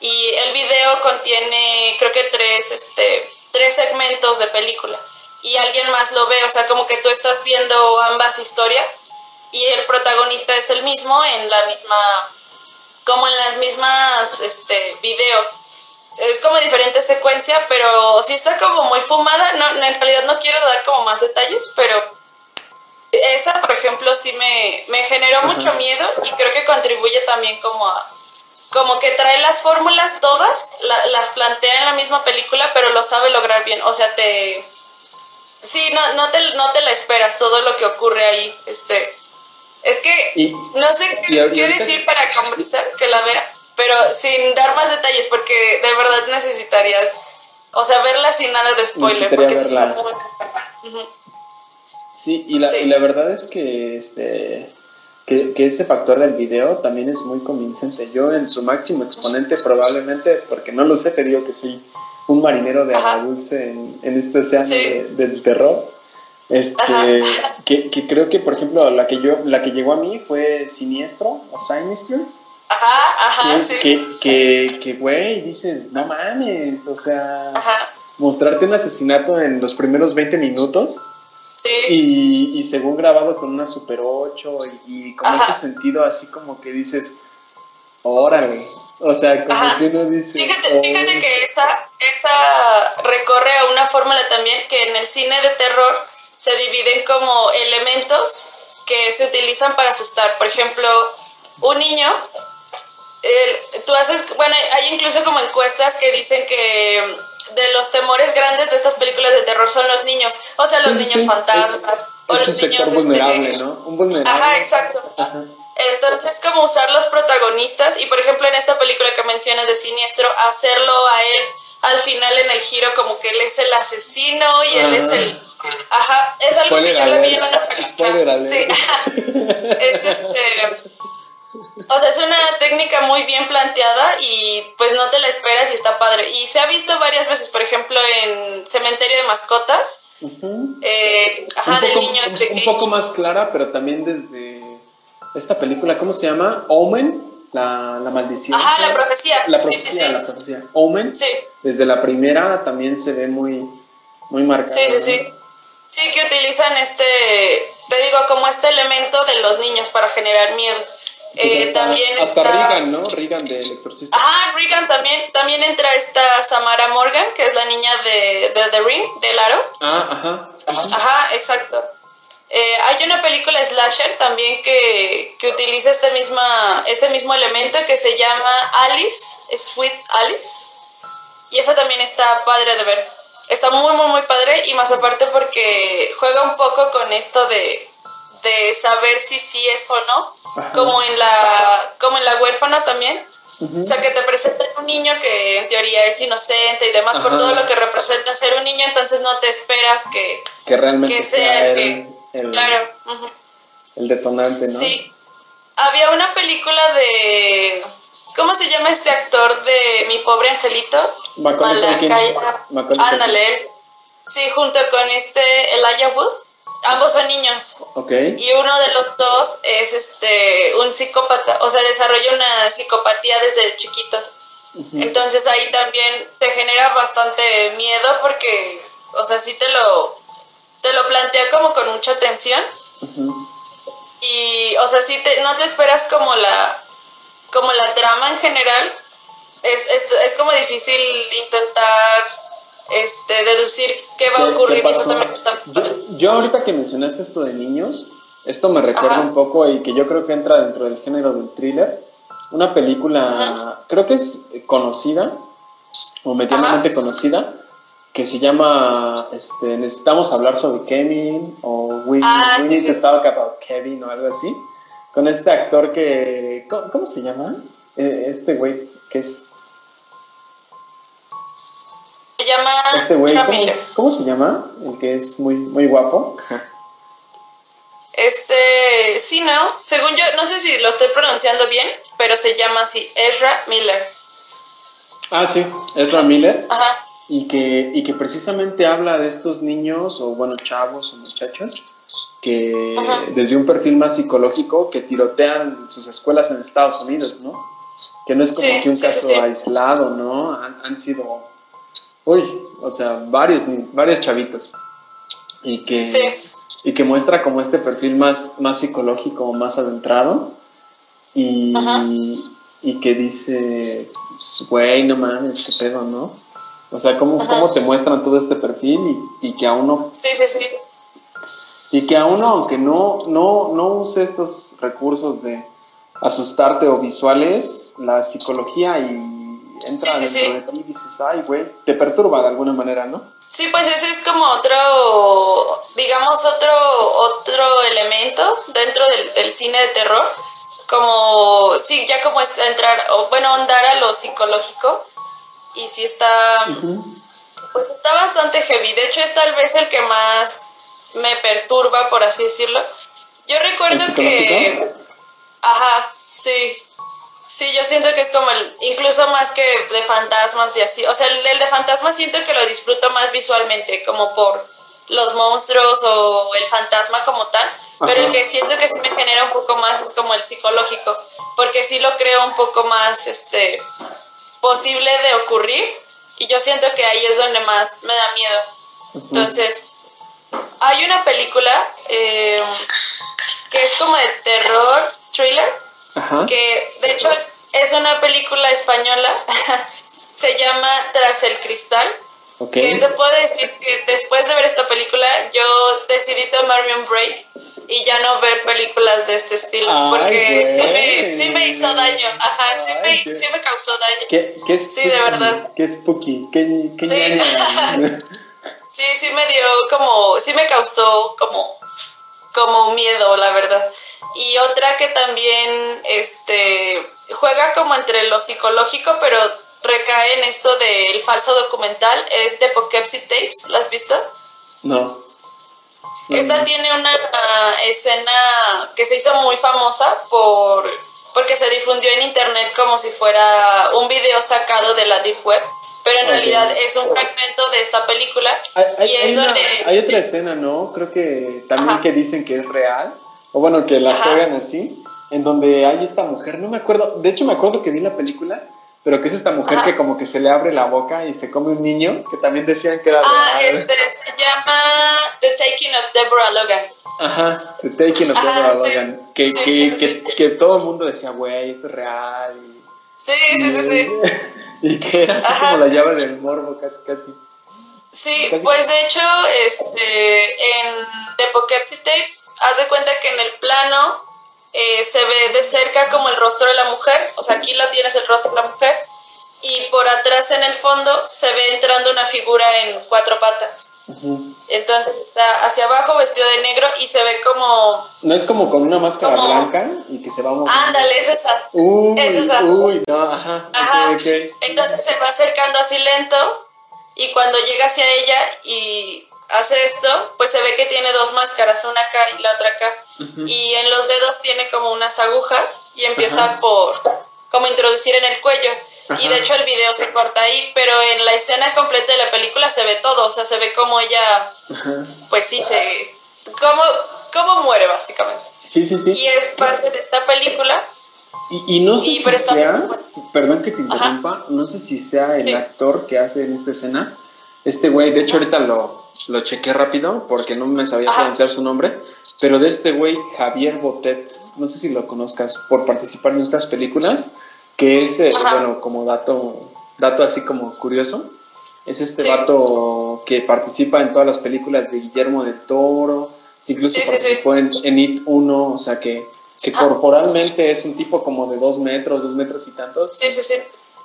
y el video contiene creo que tres, este, tres segmentos de película y alguien más lo ve, o sea, como que tú estás viendo ambas historias y el protagonista es el mismo en la misma, como en las mismas este, videos. Es como diferente secuencia, pero sí está como muy fumada. No, en realidad no quiero dar como más detalles, pero esa, por ejemplo, sí me, me generó mucho miedo y creo que contribuye también como a, como que trae las fórmulas todas, las plantea en la misma película, pero lo sabe lograr bien. O sea, te... Sí, no, no, te, no te la esperas todo lo que ocurre ahí. Este, es que no sé qué, decir para convencer que la veas, pero sin dar más detalles, porque de verdad necesitarías, o sea, verla sin nada de spoiler, porque sí, sí, y la, y la verdad es que este que, este factor del video también es muy convincente. Yo en su máximo exponente probablemente, porque no lo sé, te digo que soy un marinero de agua dulce en, en este océano del terror. Este, que, que, creo que, por ejemplo, la que yo, la que llegó a mí fue Siniestro o Sinister. Ajá, ajá, que, sí. Que, que, güey, dices, no mames, o sea, mostrarte un asesinato en los primeros 20 minutos y, y, según grabado con una Super 8 y, con este sentido así como que dices, órale. O sea, como que uno dice... Fíjate, fíjate que esa, esa recorre a una fórmula también que en el cine de terror se dividen como elementos que se utilizan para asustar. Por ejemplo, un niño, tú haces, bueno, hay incluso como encuestas que dicen que de los temores grandes de estas películas de terror son los niños, o sea, los niños fantasmas, o los niños... Este, vulnerable, ¿no? Un vulnerable. Ajá, exacto. Entonces, como usar los protagonistas, y por ejemplo en esta película que mencionas de Siniestro, hacerlo a él al final en el giro como que él es el asesino y él es el... Ajá, es algo que yo lo vi en una película. Sí, es este o sea, es una técnica muy bien planteada y pues no te la esperas y está padre. Y se ha visto varias veces, por ejemplo, en Cementerio de Mascotas. eh, ajá, del niño este. Un, poco más clara, pero también desde esta película, ¿cómo se llama? Omen, la, la maldición. Ajá, la profecía. La profecía, sí, sí, sí. la profecía. Omen. Sí. Desde la primera también se ve muy, muy marcada. Sí, sí, sí. Sí, que utilizan este, te digo, como este elemento de los niños para generar miedo. Eh, también hasta está... Regan, ¿no? Regan del Exorcista. Ajá, Regan también. También entra esta Samara Morgan, que es la niña de, de The Ring, del Aro. Ah, ajá. Ajá, exacto. Eh, hay una película slasher también que, que, utiliza este, misma, este mismo elemento que se llama Alice, Sweet Alice. Y esa también está padre de ver. Está muy, muy, muy padre y más aparte porque juega un poco con esto de, de saber si sí es o no, como en, la, como en la huérfana también. O sea, que te presenta un niño que en teoría es inocente y demás por todo lo que representa ser un niño, entonces no te esperas que, que realmente sea, el, el, claro. el detonante, ¿no? Sí. Había una película de ¿Cómo se llama este actor de Mi pobre angelito? Malacaya. Ándale. Sí, junto con este Elijah Wood. Ambos son niños. Ok. Y uno de los dos es este un psicópata, o sea, desarrolla una psicopatía desde chiquitos. Entonces ahí también te genera bastante miedo porque, o sea, sí te lo te lo plantea como con mucha tensión. Y, o sea, sí te, no te esperas como la como la trama en general, es, es, es como difícil intentar este, deducir qué va a ocurrir. yo, ahorita que mencionaste esto de niños, esto me recuerda un poco y que yo creo que entra dentro del género del thriller. Una película, creo que es conocida, o medianamente conocida, que se llama este, Necesitamos hablar sobre Kevin, o We, ah, Need to Talk About Kevin, o algo así. Con este actor que. ¿Cómo, se llama? Eh, este güey que es llama este güey, ¿cómo, se llama? El que es muy, muy guapo. Este, sí, no. Según yo, no sé si lo estoy pronunciando bien, pero se llama así, Ezra Miller. Ah, sí, Ezra Miller. Ajá. Y que, y que precisamente habla de estos niños, o bueno, chavos o muchachos, que desde un perfil más psicológico, que tirotean sus escuelas en Estados Unidos, ¿no? Que no es como que un caso aislado, ¿no? Han, han sido uy, o sea, varios, varios chavitos. Y que, y que muestra como este perfil más, más psicológico, más adentrado. Y, y que dice, pues, güey, no mames, qué pedo, ¿no? O sea, cómo, cómo te muestran todo este perfil y, y, que a uno... Sí, sí, sí. Y que a uno, aunque no, no, no use estos recursos de asustarte o visuales, la psicología y entra sí, sí, dentro de ti y dices, ay, güey, te perturba de alguna manera, ¿no? Sí, pues ese es como otro, digamos, otro, otro elemento dentro del, cine de terror, como, sí, ya como entrar, o bueno, andar a lo psicológico, y sí está, pues está bastante heavy, de hecho es tal vez el que más me perturba, por así decirlo. Yo recuerdo que... Ajá, sí. Sí, yo siento que es como el, incluso más que de fantasmas y así. O sea, el, de fantasmas siento que lo disfruto más visualmente, como por los monstruos o el fantasma como tal. Pero el que siento que sí me genera un poco más es como el psicológico, porque sí lo creo un poco más este posible de ocurrir. Y yo siento que ahí es donde más me da miedo. Entonces, hay una película eh, que es como de terror, thriller que de hecho es, es una película española, se llama Tras el Cristal. Que te puedo decir que después de ver esta película yo decidí tomarme un break y ya no ver películas de este estilo porque sí me, sí me, hizo daño, ajá, sí me, sí me causó daño. ¿Qué, qué es sí, de verdad. Qué spooky, qué, qué sí. sí, sí me dio como, sí me causó como, como miedo, la verdad. Y otra que también este, juega como entre lo psicológico, pero recae en esto del falso documental, es de Poughkeepsie Tapes. ¿La has visto? No. Esta tiene una escena que se hizo muy famosa por porque se difundió en internet como si fuera un video sacado de la Deep Web, pero en realidad es un fragmento de esta película. Hay, y es donde... hay otra escena, ¿no? Creo que también que dicen que es real o bueno, que la juegan así, en donde hay esta mujer, no me acuerdo, de hecho me acuerdo que vi la película, pero que es esta mujer que como que se le abre la boca y se come un niño, que también decían que era... Ah, este se llama The Taking of Deborah Logan. Ajá, The Taking of Deborah Logan. Que, que, que, todo el mundo decía, güey, esto es real. Sí, sí, sí, sí. Y que era así como la llave del morbo, casi, casi. Sí, pues de hecho, este, en The Poughkeepsie Tapes, haz de cuenta que en el plano eh, se ve de cerca como el rostro de la mujer, o sea, aquí la tienes el rostro de la mujer, y por atrás en el fondo se ve entrando una figura en cuatro patas. Entonces está hacia abajo vestido de negro y se ve como... No es como con una máscara blanca y que se va moviendo. Ándale, es esa. Uy, es esa. Uy, no, ajá. Ajá. Entonces se va acercando así lento y cuando llega hacia ella y hace esto, pues se ve que tiene dos máscaras, una acá y la otra acá. Y en los dedos tiene como unas agujas y empieza por como introducir en el cuello. Y de hecho el video se corta ahí, pero en la escena completa de la película se ve todo, o sea, se ve como ella, pues sí, se... Cómo, cómo muere básicamente. Sí, sí, sí. Y es parte de esta película. Y, no sé si sea, perdón que te interrumpa, no sé si sea el actor que hace en esta escena, este güey, de hecho ahorita lo, lo chequé rápido porque no me sabía pronunciar su nombre, pero de este güey, Javier Botet, no sé si lo conozcas, por participar en estas películas, que es, eh, bueno, como dato, dato así como curioso, es este vato que participa en todas las películas de Guillermo del Toro, incluso participó en, en, It 1, o sea que, que corporalmente es un tipo como de dos metros, dos metros y tantos. Sí, sí, sí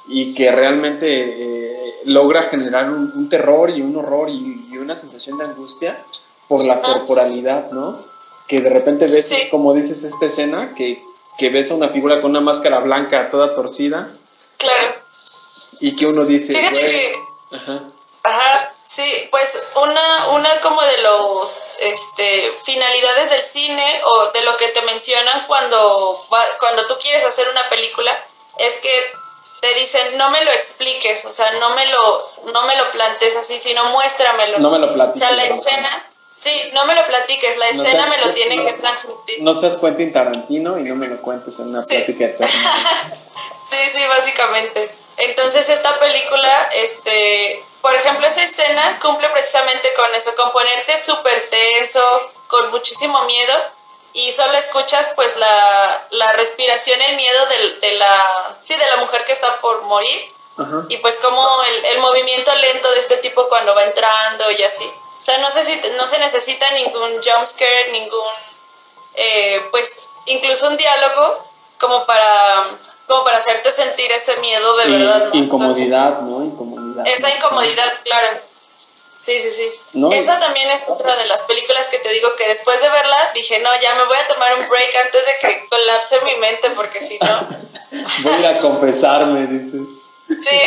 y que realmente eh, logra generar un, terror y un horror y, una sensación de angustia por la corporalidad, ¿no? Que de repente ves, como dices, esta escena, que, que ves a una figura con una máscara blanca toda torcida. Claro. Y que uno dice... Fíjate que... Ajá. Ajá, sí, pues una, una como de los este, finalidades del cine o de lo que te mencionan cuando, cuando tú quieres hacer una película es que te dicen, no me lo expliques, o sea, no me lo, no me lo plantes así, sino muéstramelo. No me lo platiques. O sea, la escena, sí, no me lo platiques, la escena me lo tiene que transmitir. No seas Quentin Tarantino y no me lo cuentes en una plática eterna. sí, sí, básicamente. Entonces esta película, este, por ejemplo, esa escena cumple precisamente con eso, con ponerte súper tenso, con muchísimo miedo y solo escuchas pues la, la respiración, el miedo de, de, la, sí, de la mujer que está por morir y pues como el, el, movimiento lento de este tipo cuando va entrando y así. O sea, no, si, no se necesita ningún jump scare, ningún, eh, pues incluso un diálogo como para, como para hacerte sentir ese miedo de verdad. Incomodidad, ¿no? Incomodidad. Esa incomodidad, claro. Sí, sí, sí. Esa también es otra de las películas que te digo que después de verla dije, no, ya me voy a tomar un break antes de que colapse mi mente porque si no... voy a confesarme, dices. Sí,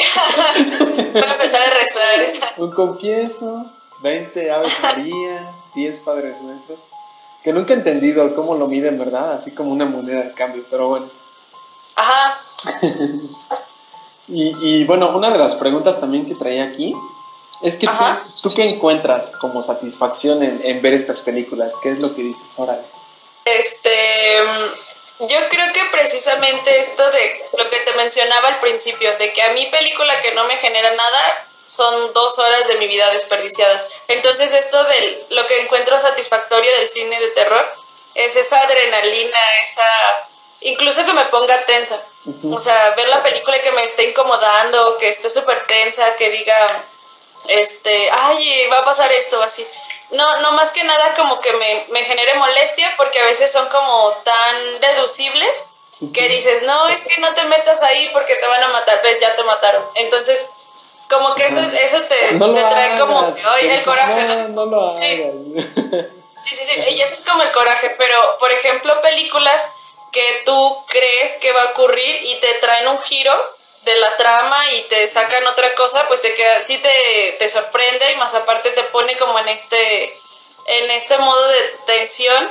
voy a empezar a rezar. Un confieso, 20 aves marías, 10 padres nuestros. Que nunca he entendido cómo lo miden, ¿verdad? Así como una moneda de cambio, pero bueno. Ajá. y, y bueno, una de las preguntas también que traía aquí es que tú, tú, qué encuentras como satisfacción en, ver estas películas? ¿Qué es lo que dices? ahora? Este, yo creo que precisamente esto de lo que te mencionaba al principio, de que a mi película que no me genera nada son dos horas de mi vida desperdiciadas. Entonces esto de lo que encuentro satisfactorio del cine de terror es esa adrenalina, esa... incluso que me ponga tensa. O sea, ver la película que me esté incomodando, que esté súper tensa, que diga este, ay, va a pasar esto, así. No, no más que nada como que me, me genere molestia porque a veces son como tan deducibles que dices, no, es que no te metas ahí porque te van a matar, ves, ya te mataron. Entonces, como que eso, eso te, trae como el coraje. No, lo sí. sí, sí, sí, y eso es como el coraje, pero por ejemplo, películas que tú crees que va a ocurrir y te traen un giro de la trama y te sacan otra cosa, pues te queda, sí te, te sorprende y más aparte te pone como en este, en este modo de tensión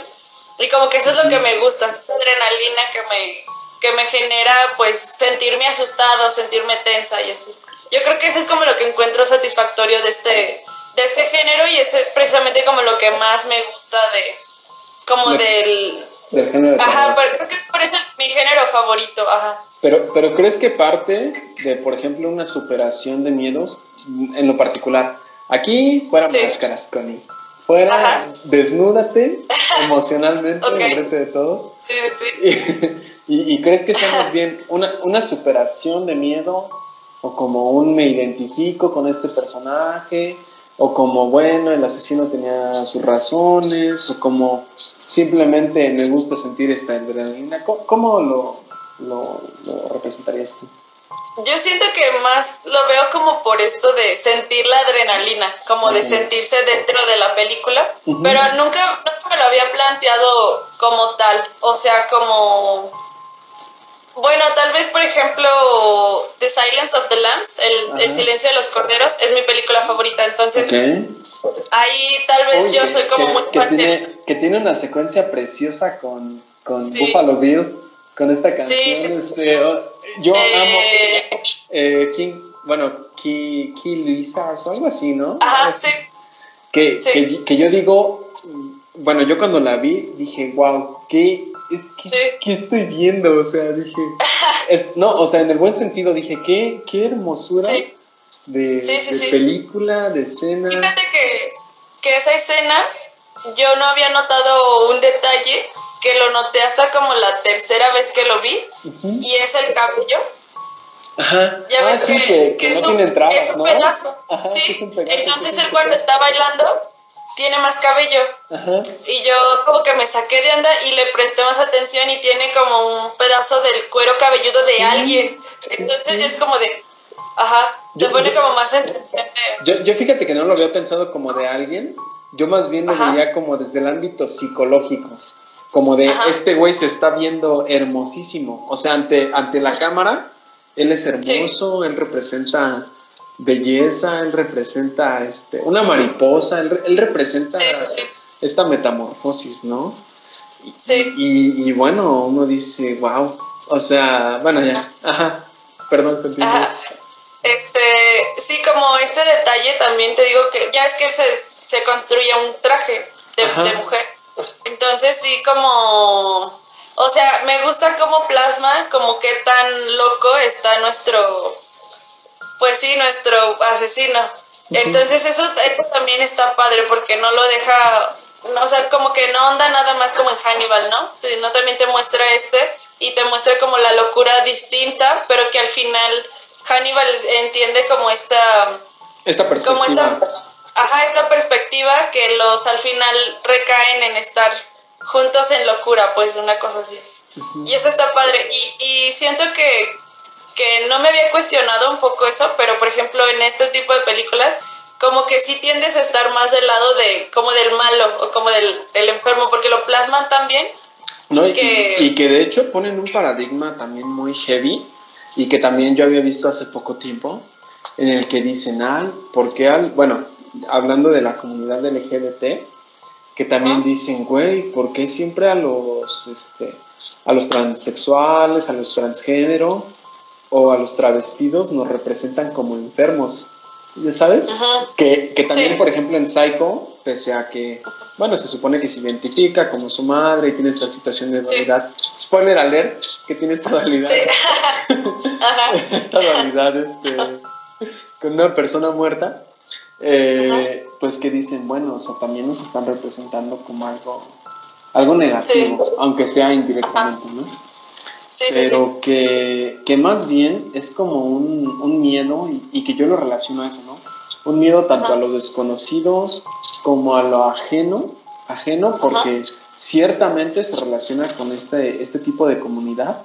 y como que eso es lo que me gusta, esa adrenalina que me, que me genera pues sentirme asustado, sentirme tensa y así. Yo creo que eso es como lo que encuentro satisfactorio de este, de este género y es precisamente como lo que más me gusta de, como del... Del género. Ajá, pero creo que es por eso mi género favorito, ajá. Pero, pero ¿crees que parte de, por ejemplo, una superación de miedos en lo particular? Aquí fuera máscaras, Connie. Fuera, desnúdate emocionalmente okay. frente de todos. Sí, sí. Y, crees que sea más bien una, una superación de miedo o como un me identifico con este personaje o como bueno el asesino tenía sus razones o como simplemente me gusta sentir esta adrenalina. Cómo, lo, lo, representarías tú yo siento que más lo veo como por esto de sentir la adrenalina, como de sentirse dentro de la película, pero nunca, nunca me lo había planteado como tal, o sea, como bueno, tal vez, por ejemplo, The Silence of the Lambs, el, Silencio de los Corderos, es mi película favorita. Entonces, ahí tal vez yo soy como muy que tiene, que tiene una secuencia preciosa con, con Buffalo Bill, con esta canción. Sí, sí, este, yo eh, amo eh, King, bueno, Key, Key o algo así, ¿no? Ajá, sí. Que, que, que yo digo, bueno, yo cuando la vi dije, wow, qué ¿qué estoy viendo? O sea, dije, no, o sea, en el buen sentido dije, qué, qué hermosura de, película, de escena. Fíjate que, que esa escena yo no había notado un detalle que lo noté hasta como la tercera vez que lo vi y es el cabello. Ajá. Ya ves ah, que, que, es, un, es un pedazo. sí. Entonces él cuando está bailando tiene más cabello. Y yo como que me saqué de onda y le presté más atención y tiene como un pedazo del cuero cabelludo de alguien. Entonces yo es como de, ajá, te pone como más atención. Yo, yo fíjate que no lo había pensado como de alguien, yo más bien lo veía como desde el ámbito psicológico. Como de este güey se está viendo hermosísimo. O sea, ante, ante la cámara, él es hermoso, él representa belleza, él representa este, una mariposa, él, representa esta metamorfosis, ¿no? Sí. Y, bueno, uno dice, wow, o sea, bueno, ya, ajá, perdón, continúa. Este, sí, como este detalle también te digo que ya es que él se, se construye un traje de, de mujer. Entonces sí, como, o sea, me gusta como plasma, como qué tan loco está nuestro pues sí, nuestro asesino. Entonces eso, eso también está padre porque no lo deja, o sea, como que no onda nada más como en Hannibal, ¿no? No también te muestra este y te muestra como la locura distinta, pero que al final Hannibal entiende como esta... Esta perspectiva. Como esta, ajá, esta perspectiva que los al final recaen en estar juntos en locura, pues una cosa así. Y eso está padre. Y, y siento que que no me había cuestionado un poco eso, pero por ejemplo en este tipo de películas como que sí tiendes a estar más del lado de como del malo o como del, enfermo porque lo plasman también no, y, que... Y, que de hecho ponen un paradigma también muy heavy y que también yo había visto hace poco tiempo en el que dicen ay ¿por qué al bueno hablando de la comunidad LGBT que también dicen güey ¿por qué siempre a los este a los transexuales a los transgénero o a los travestidos nos representan como enfermos, ¿ya sabes? Que, que, también, por ejemplo, en Psycho, pese a que, bueno, se supone que se identifica como su madre y tiene esta situación de dualidad. Spoiler alert, que tiene esta dualidad. esta dualidad este, con una persona muerta. Eh, pues que dicen, bueno, o sea, también nos están representando como algo, algo negativo, aunque sea indirectamente, ¿no? Pero Que, que, más bien es como un, un miedo y, que yo lo relaciono a eso, ¿no? Un miedo tanto a lo desconocido como a lo ajeno, ajeno porque ciertamente se relaciona con este, este tipo de comunidad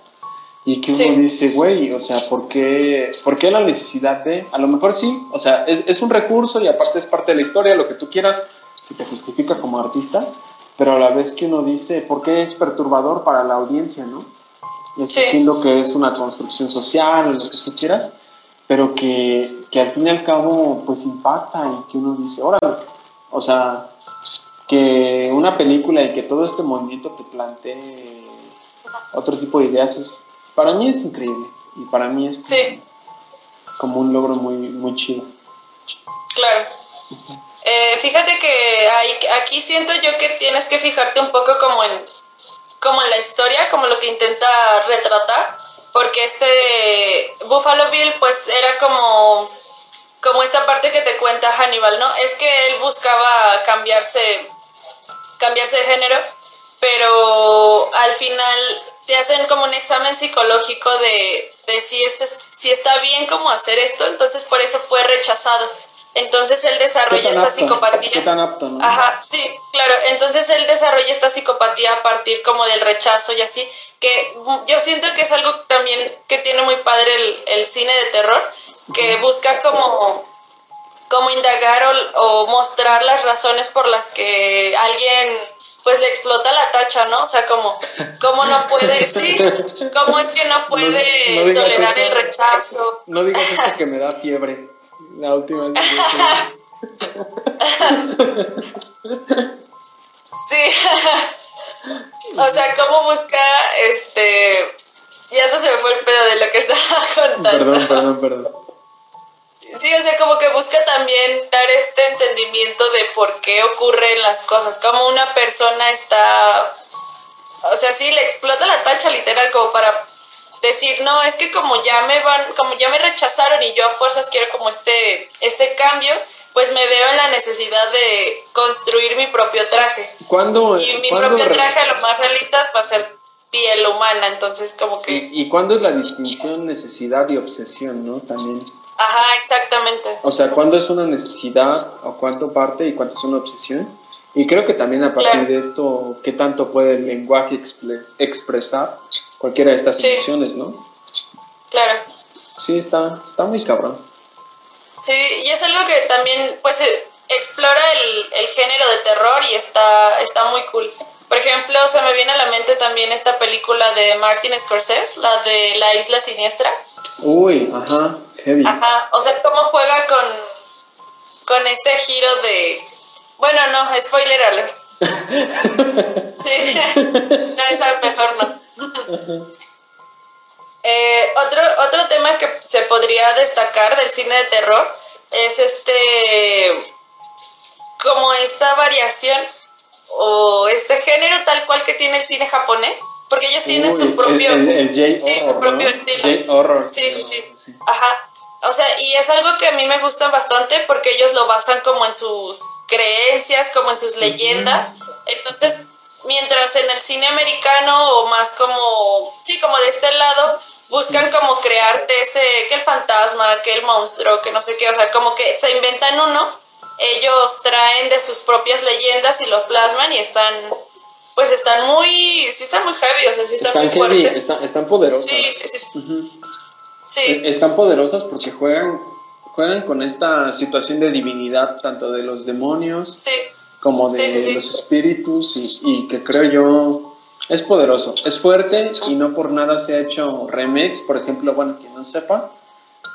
y que uno dice, güey, o sea, ¿por qué, ¿por qué la necesidad de? A lo mejor sí, o sea, es, es un recurso y aparte es parte de la historia, lo que tú quieras, si te justifica como artista, pero a la vez que uno dice, ¿por qué es perturbador para la audiencia, no? Diciendo que es una construcción social, lo que tú quieras, pero que, que, al fin y al cabo pues impacta y que uno dice, órale, o sea, que una película y que todo este movimiento te plantee otro tipo de ideas es, para mí es increíble y para mí es como, un logro muy, muy chido. Claro. Eh, fíjate que hay, aquí siento yo que tienes que fijarte un poco como en como la historia, como lo que intenta retratar, porque este Buffalo Bill pues era como como esta parte que te cuenta Hannibal, ¿no? Es que él buscaba cambiarse cambiarse de género, pero al final te hacen como un examen psicológico de, de si, es, si está bien como hacer esto, entonces por eso fue rechazado. Entonces él desarrolla esta psicopatía. ¿Qué tan apto, ¿no? Ajá, sí, claro. Entonces él desarrolla esta psicopatía a partir como del rechazo y así, que yo siento que es algo también que tiene muy padre el, el cine de terror, que busca como, como indagar o, o mostrar las razones por las que alguien pues le explota la tacha, ¿no? O sea, como, ¿cómo no puede, sí, cómo es que no puede tolerar el rechazo? No digas esto que me da fiebre. La última vez. sí. o sea, ¿cómo busca este... Ya hasta se me fue el pedo de lo que estaba contando. Perdón, perdón, perdón. Sí, o sea, como que busca también dar este entendimiento de por qué ocurren las cosas, como una persona está, o sea, sí, le explota la tacha literal como para decir, no, es que como ya me van, como ya me rechazaron y yo a fuerzas quiero como este, este cambio, pues me veo en la necesidad de construir mi propio traje. ¿Cuándo? Y mi ¿cuándo propio traje, lo más realista, va a ser piel humana, entonces como que... ¿Y, y cuándo es la distinción necesidad y obsesión, no? También. Ajá, exactamente. O sea, ¿cuándo es una necesidad o cuánto parte y cuánto es una obsesión? Y creo que también a partir Claro. de esto, ¿qué tanto puede el lenguaje expresar cualquiera de estas Sí. emociones, no? Claro. Sí, está, está muy cabrón. Sí, y es algo que también pues eh, explora el, el género de terror y está, está muy cool. Por ejemplo, se me viene a la mente también esta película de Martin Scorsese, la de La Isla Siniestra. Uy, ajá, heavy. Ajá, o sea, cómo juega con, con este giro de... Bueno, no, spoiler alert. Sí, no, esa mejor no. Eh, otro, otro tema que se podría destacar del cine de terror es este como esta variación o este género tal cual que tiene el cine japonés, porque ellos tienen Uy, su propio El, el, el sí, su propio ¿no? estilo. J-horror. Sí, sí, sí. Ajá. O sea, y es algo que a mí me gusta bastante porque ellos lo basan como en sus creencias, como en sus leyendas. Entonces, mientras en el cine americano o más como, sí, como de este lado, buscan como crearte ese, que el fantasma, que el monstruo, que no sé qué, o sea, como que se inventan uno, ellos traen de sus propias leyendas y lo plasman y están, pues están muy, sí están muy heavy, o sea, sí están, Están muy heavy, están, están poderosas. Sí, sí, sí. Sí. Están poderosas porque juegan, juegan con esta situación de divinidad, tanto de los demonios Sí, como de Sí, sí, sí. los espíritus, y, y que creo yo es poderoso, es fuerte y no por nada se ha hecho remix. Por ejemplo, bueno, quien no sepa,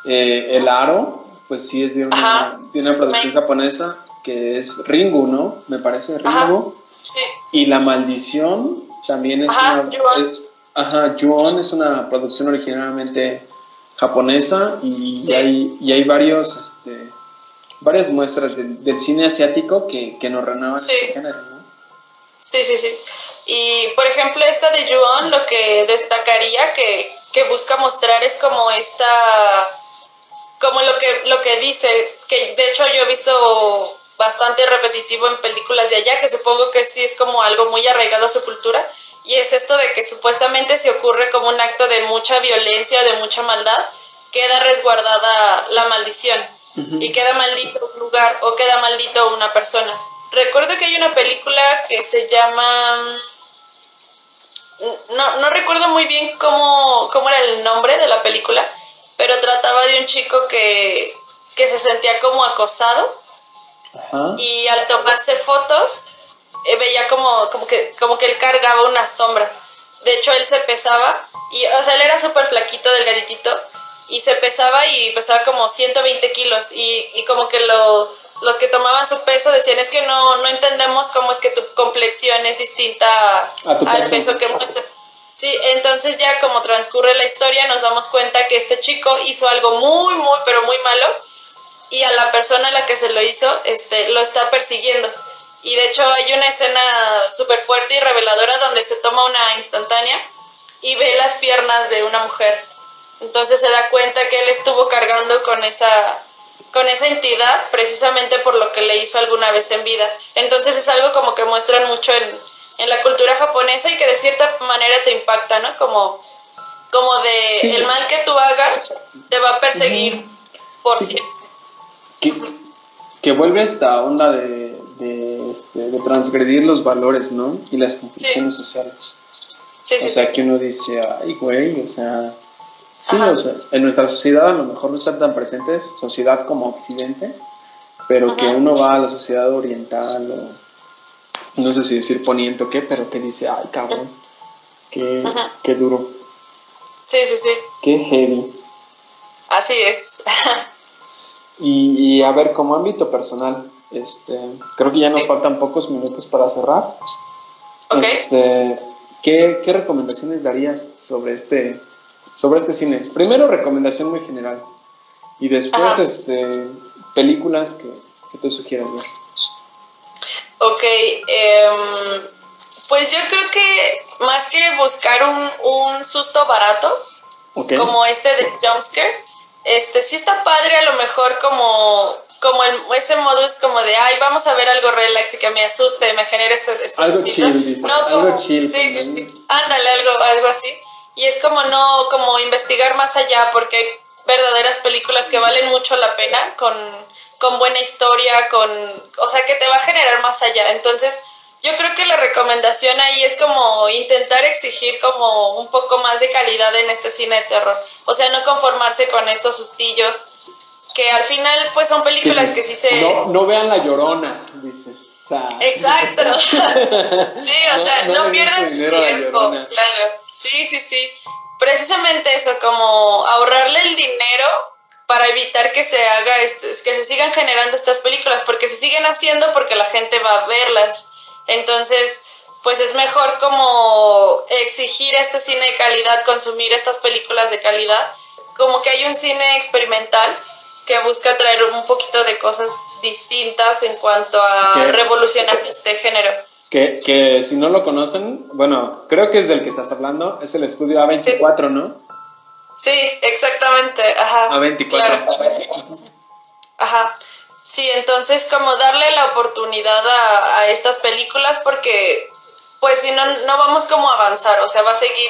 eh, El Aro, pues sí es de una, Ajá, de una sí, producción japonesa que es Ringu, ¿no? Me parece Ringu. sí. Y La Maldición también es Ajá, una. Ju-on. es- ajá, es una producción originalmente japonesa y, Sí. y hay, y hay varios, este, varias muestras del- del cine asiático que, que nos renuevan Sí. este género, ¿no? Sí, sí, sí. Y por ejemplo, esta de Yuon lo que destacaría que, que busca mostrar es como esta. como lo que, lo que dice, que de hecho yo he visto bastante repetitivo en películas de allá, que supongo que sí es como algo muy arraigado a su cultura, y es esto de que supuestamente si ocurre como un acto de mucha violencia o de mucha maldad, queda resguardada la maldición y queda maldito un lugar o queda maldito una persona. Recuerdo que hay una película que se llama... No, no recuerdo muy bien cómo, cómo era el nombre de la película, pero trataba de un chico que, que se sentía como acosado Ajá. y al tomarse fotos eh, veía como, como, que, como que él cargaba una sombra. De hecho, él se pesaba, y, o sea, él era súper flaquito, delgaditito, y se pesaba y pesaba como 120 kilos. Y, y como que los, los que tomaban su peso decían, es que no, no entendemos cómo es que tu complexión es distinta al peso. peso que muestra. Sí, entonces ya como transcurre la historia nos damos cuenta que este chico hizo algo muy, muy, pero muy malo y a la persona a la que se lo hizo este, lo está persiguiendo. Y de hecho hay una escena súper fuerte y reveladora donde se toma una instantánea y ve las piernas de una mujer. Entonces se da cuenta que él estuvo cargando con esa con esa entidad precisamente por lo que le hizo alguna vez en vida. Entonces es algo como que muestran mucho en, en la cultura japonesa y que de cierta manera te impacta, ¿no? Como, como de el mal que tú hagas te va a perseguir por siempre. Que, vuelve esta onda de, de, este, de, transgredir los valores, ¿no? Y las construcciones sociales. o sea, que uno dice, ay, güey, o sea, Sí, o sea, en nuestra sociedad a lo mejor no están tan presentes, sociedad como occidente, pero que uno va a la sociedad oriental o no sé si decir poniente o qué, pero que dice, ay cabrón, qué, qué duro. Sí, sí, sí. Qué heavy. Así es. y, y, a ver, como ámbito personal, este, creo que ya nos faltan pocos minutos para cerrar. Okay. Este, ¿qué, ¿Qué recomendaciones darías sobre este sobre este cine. Primero, recomendación muy general. Y después, este, películas que, que tú sugieras ver. Ok, em, pues yo creo que más que buscar un, un susto barato, como este de jumpscare, este sí está padre a lo mejor como como el, ese modus como de ay vamos a ver algo relax y que me asuste me genere este, este algo chill, no, algo chill sí sí sí ándale algo algo así y es como no, como investigar más allá, porque hay verdaderas películas que valen mucho la pena, con, con buena historia, con, o sea, que te va a generar más allá. Entonces, yo creo que la recomendación ahí es como intentar exigir como un poco más de calidad en este cine de terror. O sea, no conformarse con estos sustillos, que al final pues son películas que, sí se... No, no vean la llorona, dices. Exacto. sí, o sea, no, pierdan su tiempo. Claro. Sí, sí, sí. Precisamente eso, como ahorrarle el dinero para evitar que se haga este, que se sigan generando estas películas, porque se siguen haciendo porque la gente va a verlas. Entonces, pues es mejor como exigir este cine de calidad, consumir estas películas de calidad, como que hay un cine experimental que busca traer un poquito de cosas distintas en cuanto a revolucionar este género. Que, que, si no lo conocen, bueno, creo que es del que estás hablando, es el estudio A24, ¿no? Sí, exactamente, ajá. A24. Ajá. Sí, entonces como darle la oportunidad a, a, estas películas porque pues si no, no vamos como a avanzar, o sea, va a seguir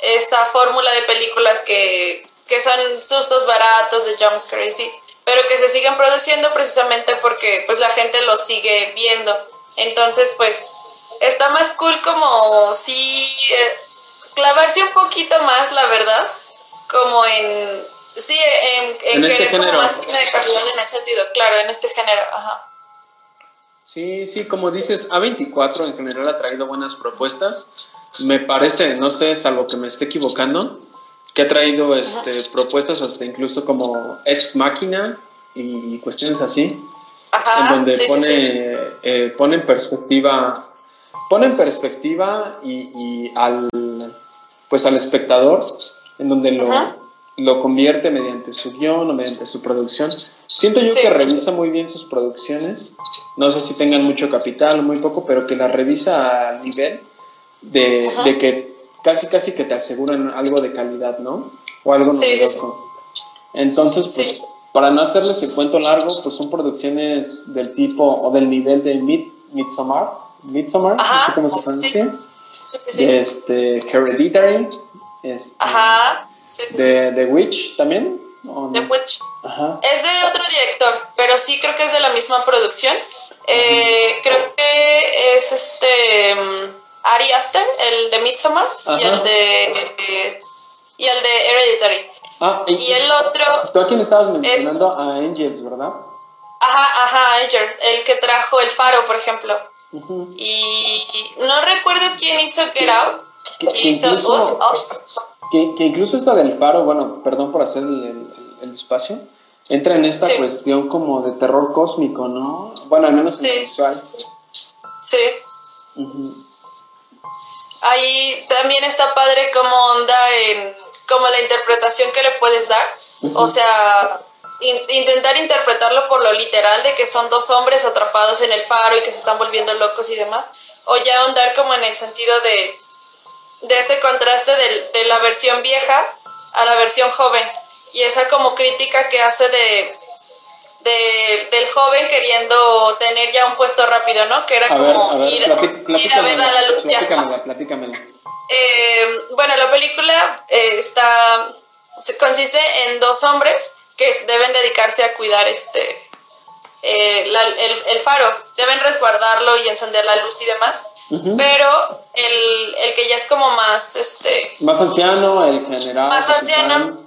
esta fórmula de películas que que son sustos baratos de Jones Crazy, pero que se siguen produciendo precisamente porque pues la gente los sigue viendo. Entonces, pues está más cool como si eh, clavarse un poquito más, la verdad, como en sí, en, en, este querer como más de calidad en ese sentido, claro, en este género, ajá. Sí, sí, como dices, A24 en general ha traído buenas propuestas. Me parece, no sé, salvo que me esté equivocando, que ha traído este, propuestas hasta incluso como ex máquina y cuestiones así, en donde pone, eh, pone en perspectiva, pone en perspectiva y, al, pues al espectador, en donde lo, lo convierte mediante su guion o mediante su producción. Siento yo que revisa muy bien sus producciones, no sé si tengan mucho capital o muy poco, pero que la revisa a nivel de, de que casi casi que te aseguran algo de calidad, ¿no? O algo novedoso. Entonces, pues, para no hacerles el cuento largo, pues son producciones del tipo o del nivel de Mid, Midsommar, Midsommar, Ajá, no cómo se pronuncia. Sí. De este, Hereditary. Este, Ajá. De The Witch también. The Witch. Ajá. Es de otro director, pero sí creo que es de la misma producción. Eh, creo que es este. Mm, Ari Aster, el de Midsommar, y el de, y el de Hereditary. Ah, y, el otro. Tú a quién estabas mencionando a Angels, ¿verdad? Ajá, ajá, Angel, el que trajo el faro, por ejemplo. Y no recuerdo quién hizo Get Out. Que, hizo incluso, Que, que, incluso esta del faro, bueno, perdón por hacer el, el, espacio, entra en esta cuestión como de terror cósmico, ¿no? Bueno, al menos en el visual. Sí. Ahí también está padre como onda en como la interpretación que le puedes dar. O sea, intentar interpretarlo por lo literal de que son dos hombres atrapados en el faro y que se están volviendo locos y demás. O ya andar como en el sentido de de este contraste de, la versión vieja a la versión joven y esa como crítica que hace de, del joven queriendo tener ya un puesto rápido, ¿no? Que era como ir, a ver a la luz. Platícamela, eh, bueno, la película eh, está consiste en dos hombres que deben dedicarse a cuidar este eh, el, faro, deben resguardarlo y encender la luz y demás. Pero el, el, que ya es como más este más anciano, el general. Más anciano.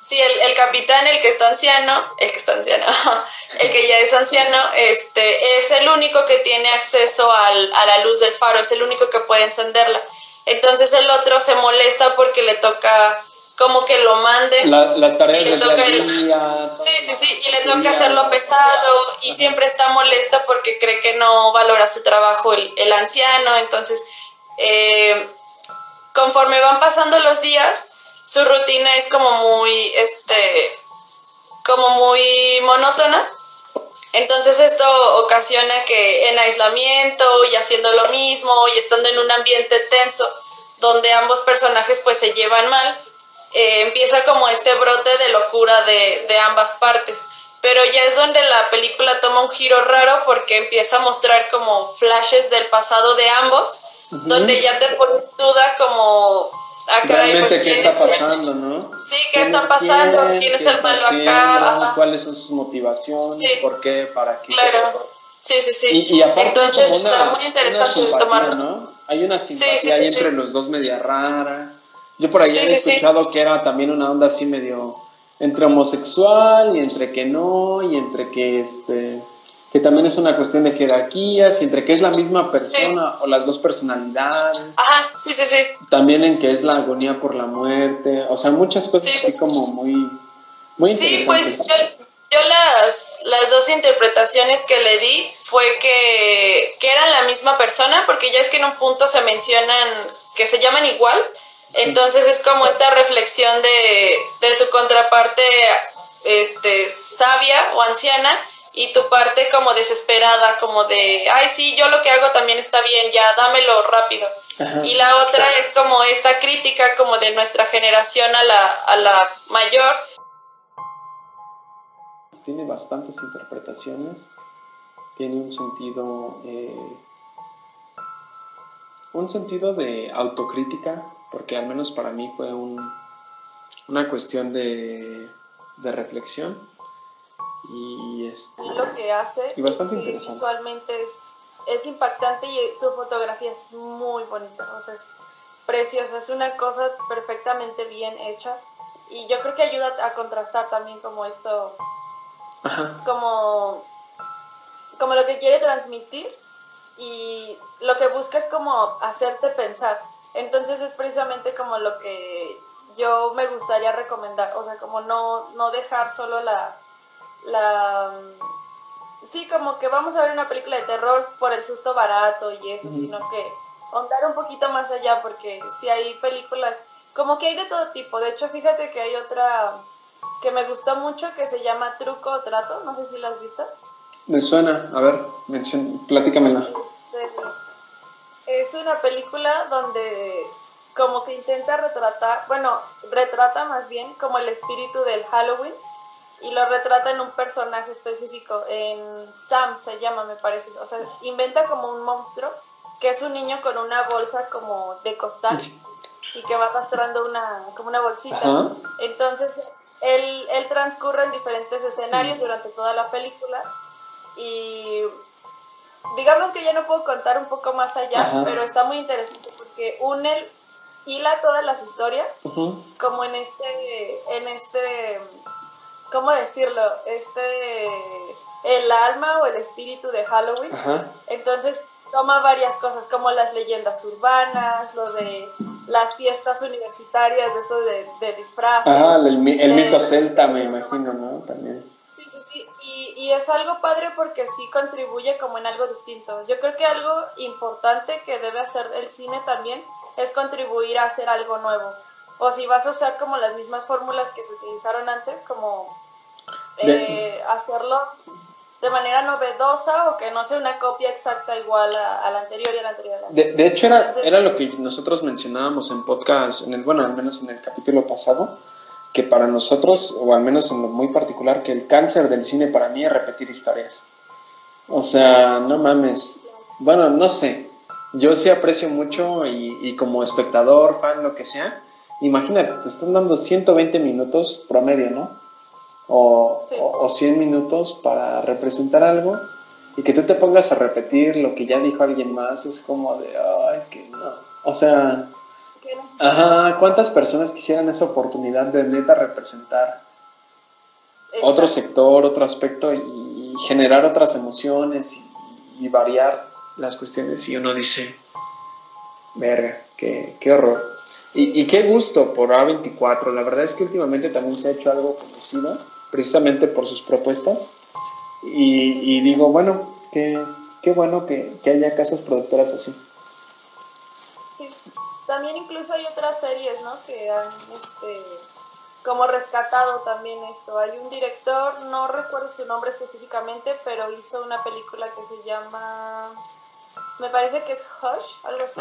Sí, el, el, capitán, el que está anciano, el que está anciano, el que ya es anciano, este, es el único que tiene acceso al, a la luz del faro, es el único que puede encenderla. Entonces el otro se molesta porque le toca como que lo mande. las tareas del día, Sí, sí, sí, y le toca hacerlo pesado y siempre está molesta porque cree que no valora su trabajo el, el anciano. Entonces, eh, conforme van pasando los días, su rutina es como muy, este, como muy monótona. Entonces esto ocasiona que en aislamiento y haciendo lo mismo y estando en un ambiente tenso donde ambos personajes pues se llevan mal, eh, empieza como este brote de locura de, de, ambas partes. Pero ya es donde la película toma un giro raro porque empieza a mostrar como flashes del pasado de ambos, donde ya te pone duda como... Ah, caray, pues, qué está pasando, ¿no? Sí, qué está pasando, quién, es el malo acá. ¿Cuáles son sus motivaciones? ¿Por qué? ¿Para qué? Claro. Sí, sí, sí. Y, y aparte Entonces está muy interesante tomarlo. ¿no? Hay una simpatía ahí entre los dos media rara. Yo por ahí he escuchado que era también una onda así medio entre homosexual y entre que no y entre que este que también es una cuestión de jerarquías y entre que es la misma persona o las dos personalidades. Ajá, sí, sí, sí. También en que es la agonía por la muerte, o sea, muchas cosas así como muy muy interesantes. Sí, pues yo, las, las dos interpretaciones que le di fue que, que eran la misma persona, porque ya es que en un punto se mencionan que se llaman igual, entonces es como esta reflexión de, de tu contraparte este, sabia o anciana y tu parte como desesperada, como de, ay, sí, yo lo que hago también está bien, ya dámelo rápido. Y la otra es como esta crítica como de nuestra generación a la, a la mayor. Tiene bastantes interpretaciones, tiene un sentido, eh, un sentido de autocrítica porque al menos para mí fue una cuestión de, reflexión. Y este, lo que hace y bastante interesante. visualmente es, es impactante y su fotografía es muy bonita, o sea, es preciosa, es una cosa perfectamente bien hecha. Y yo creo que ayuda a contrastar también como esto, como como lo que quiere transmitir y lo que busca es como hacerte pensar entonces es precisamente como lo que yo me gustaría recomendar, o sea, como no, no dejar solo la, la... Sí, como que vamos a ver una película de terror por el susto barato y eso, sino que ahondar un poquito más allá, porque si hay películas, como que hay de todo tipo. De hecho, fíjate que hay otra que me gustó mucho que se llama Truco o Trato, no sé si la has visto. Me suena, a ver, platícamela. Este, es una película donde como que intenta retratar, bueno, retrata más bien como el espíritu del Halloween y lo retrata en un personaje específico, en Sam se llama, me parece, o sea, inventa como un monstruo que es un niño con una bolsa como de costal y que va arrastrando una, como una bolsita. Entonces, él, él transcurre en diferentes escenarios durante toda la película y digamos que ya no puedo contar un poco más allá, pero está muy interesante porque une, hila todas las historias, como en este, en este, ¿cómo decirlo? Este, el alma o el espíritu de Halloween. Entonces toma varias cosas, como las leyendas urbanas, lo de las fiestas universitarias, esto de, de disfraces. el, mito celta, me imagino, ¿no? También. Sí, sí, sí, y, y, es algo padre porque sí contribuye como en algo distinto. Yo creo que algo importante que debe hacer el cine también es contribuir a hacer algo nuevo. O si vas a usar como las mismas fórmulas que se utilizaron antes, como eh, hacerlo de manera novedosa o que no sea una copia exacta igual a, la anterior y a la anterior. De, de hecho, era, era lo que nosotros mencionábamos en podcast, en el, bueno, al menos en el capítulo pasado, que para nosotros, o al menos en lo muy particular, que el cáncer del cine para mí es repetir historias. O sea, no mames. Bueno, no sé. Yo sí aprecio mucho y, y como espectador, fan, lo que sea. Imagínate, te están dando 120 minutos promedio, ¿no? o, o, 100 minutos para representar algo y que tú te pongas a repetir lo que ya dijo alguien más, es como de, ay, que no. O sea, ajá, ¿cuántas personas quisieran esa oportunidad de neta representar otro sector, otro aspecto y, generar otras emociones y, variar las cuestiones? Y uno dice, verga, qué, qué horror. Y, y, qué gusto por A24. La verdad es que últimamente también se ha hecho algo conocido precisamente por sus propuestas. Y, digo, bueno, qué, qué bueno que, que, haya casas productoras así. También incluso hay otras series, ¿no? Que han, este, como rescatado también esto. Hay un director, no recuerdo su nombre específicamente, pero hizo una película que se llama me parece que es Hush, algo así.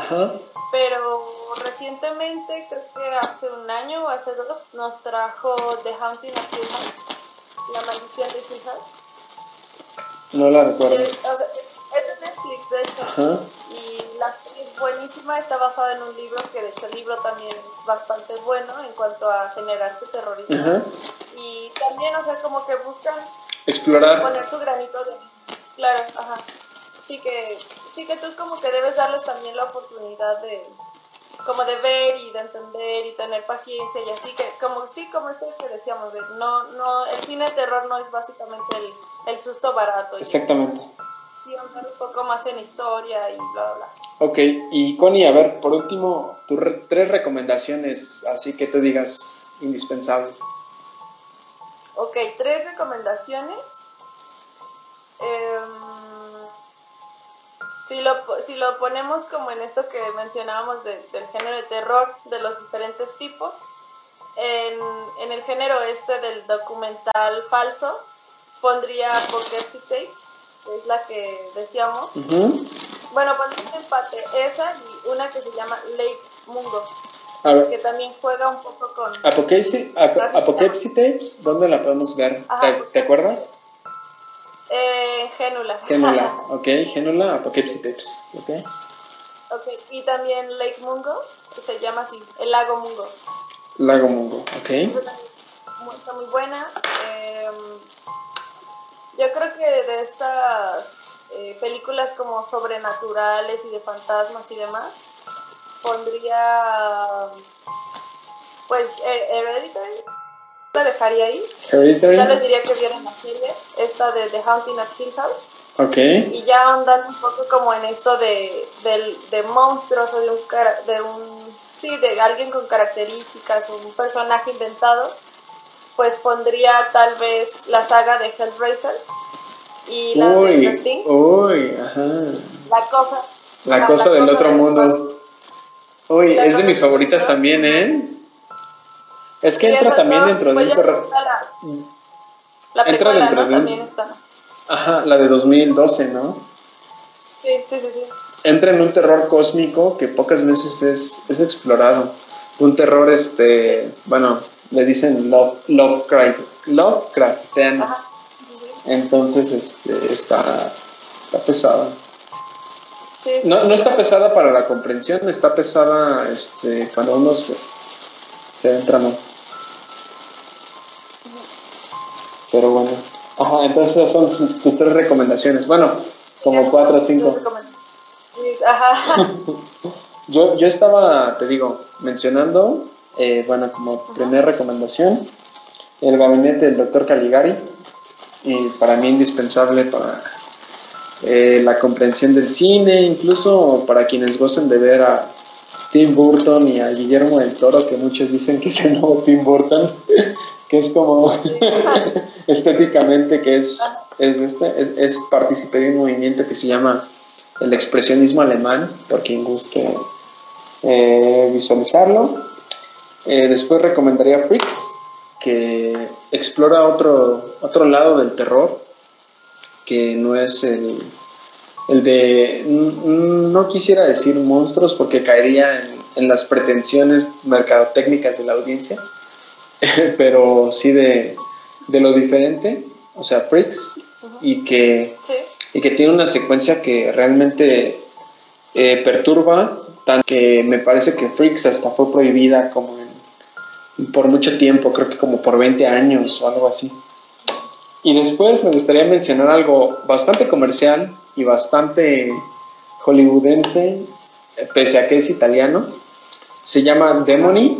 Pero recientemente, creo que hace un año o hace dos, nos trajo The Haunting of Hill House, La maldición de Hill House. No la recuerdo. Eh, es, de Netflix, de hecho. Y la serie es buenísima, está basada en un libro que de hecho el libro también es bastante bueno en cuanto a generarte terrorismo. Y también, o sea, como que buscan explorar. Poner su granito de... Claro, ajá sí que, sí que tú como que debes darles también la oportunidad de, como de ver y de entender y tener paciencia y así que como sí como esto que decíamos no no el cine de terror no es básicamente el, el susto barato exactamente sí andar un poco más en historia y bla bla ok y Connie a ver por último tus tres recomendaciones así que tú digas indispensables. Ok tres recomendaciones. Eh, si lo, si lo ponemos como en esto que mencionábamos del género de terror, de los diferentes tipos, en, en, el género este del documental falso, pondría Poughkeepsie Tapes, es la que decíamos. Bueno, pondría un empate, esa y una que se llama Lake Mungo, que también juega un poco con... Apocalypse, Tapes, ¿dónde la podemos ver? ¿Te, acuerdas? Eh, Génula. Génula, ok, Génula, Apocalypse Tapes, ok. Ok, y también Lake Mungo, que se llama así, el lago Mungo. Lago Mungo, ok. está muy buena. Em, yo creo que de estas eh, películas como sobrenaturales y de fantasmas y demás, pondría pues Hereditary la dejaría ahí. Hereditary. Tal vez diría que vieron la serie, esta de The Haunting at Hill House. Ok. Y ya andando un poco como en esto de, de, de monstruos o de un, de un. Sí, de alguien con características o un personaje inventado, pues pondría tal vez la saga de Hellraiser y la uy, de The Uy, ajá. La cosa. La cosa del otro mundo. Uy, es de mis favoritas también, ¿eh? Es que entra también dentro de un terror. La, entra dentro de también está. Ajá, la de 2012, ¿no? Sí, sí, sí, sí. Entra en un terror cósmico que pocas veces es, es explorado. Un terror, este, bueno, le dicen love, Lovecraft, Lovecraft Ajá, sí, sí. Entonces, este, está, está pesada. Sí, no, no está pesada para la comprensión, está pesada este, cuando uno se, se entra más. Pero bueno. Ajá, entonces esas son tus tres recomendaciones. Bueno, como cuatro o cinco. Ajá. yo, yo estaba, te digo, mencionando, eh, bueno, como primera recomendación, el gabinete del doctor Caligari. Y para mí indispensable para eh, la comprensión del cine, incluso para quienes gocen de ver a Tim Burton y a Guillermo del Toro, que muchos dicen que es el nuevo Tim Burton que es como estéticamente, que es, es, este, es, es de un movimiento que se llama el expresionismo alemán, por quien guste eh, visualizarlo. Eh, después recomendaría Freaks, que explora otro, otro lado del terror, que no es el, el de, no quisiera decir monstruos porque caería en, en las pretensiones mercadotécnicas de la audiencia, pero sí de, de, lo diferente, o sea, Freaks, y, que, y que tiene una secuencia que realmente eh, perturba, tan que me parece que Freaks hasta fue prohibida como por mucho tiempo, creo que como por 20 años o algo así. Y después me gustaría mencionar algo bastante comercial y bastante hollywoodense, pese a que es italiano. Se llama Demony,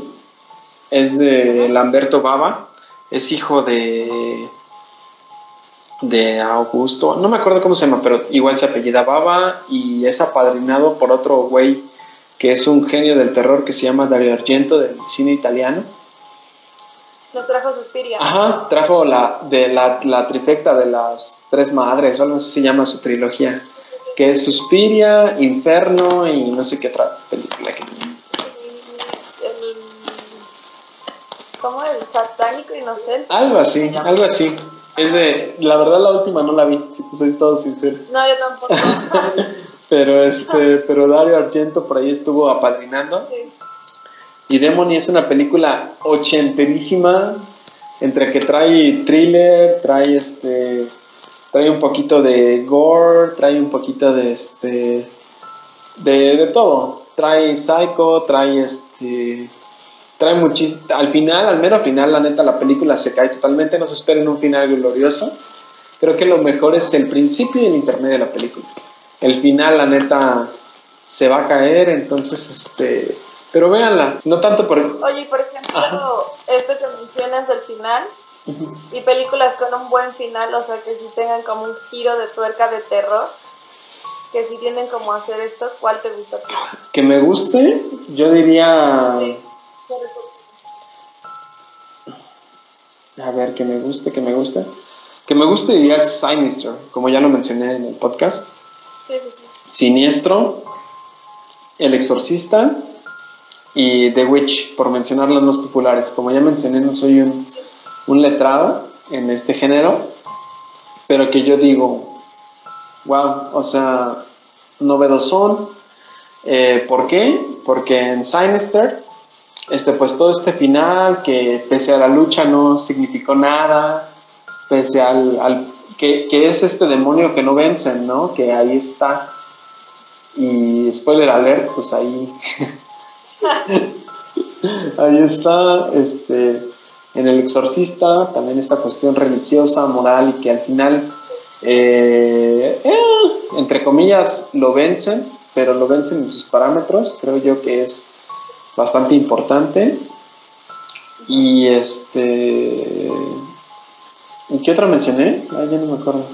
es de Lamberto Bava, es hijo de de Augusto, no me acuerdo cómo se llama, pero igual se apellida Baba y es apadrinado por otro güey que es un genio del terror que se llama Dario Argento del cine italiano nos trajo Suspiria. Ajá, trajo la, de la, la trifecta de las tres madres, o algo así se llama su trilogía. Que es Suspiria, Inferno y no sé qué otra película que el, ¿Cómo? El satánico inocente. Algo así, algo así. Es de, la verdad la última no la vi, si te soy todo sincero. No, yo tampoco. pero este, pero Dario Argento por ahí estuvo apadrinando. Sí. Y Demony es una película ochenterísima, entre que trae thriller, trae este trae un poquito de gore, trae un poquito de este de, de todo. Trae psycho, trae este trae muchísimo al final, al mero final, la neta la película se cae totalmente, no se esperen un final glorioso. Creo que lo mejor es el principio y el intermedio de la película. El final, la neta, se va a caer, entonces este pero véanla, no tanto por... Oye, por ejemplo, esto que mencionas del final, y películas con un buen final, o sea, que si tengan como un giro de tuerca de terror, que si tienden como a hacer esto, ¿cuál te gusta? Que me guste, yo diría... Sí, A ver, que me guste, que me guste. Que me guste diría Sinister, como ya lo mencioné en el podcast. Sí, sí, sí. Siniestro, El Exorcista y The Witch, por mencionar las más populares. Como ya mencioné, no soy un, un letrado en este género, pero que yo digo, wow, o sea, novedosón. Eh, ¿Por qué? Porque en Sinister, este, pues todo este final, que pese a la lucha no significó nada, pese al, al que, que, es este demonio que no vencen, ¿no? Que ahí está. Y spoiler alert, pues ahí Ahí está, este, en el exorcista, también esta cuestión religiosa, moral y que al final, eh, eh, entre comillas, lo vencen, pero lo vencen en sus parámetros, creo yo que es bastante importante. Y este... ¿Y qué otra mencioné? ya no me acuerdo.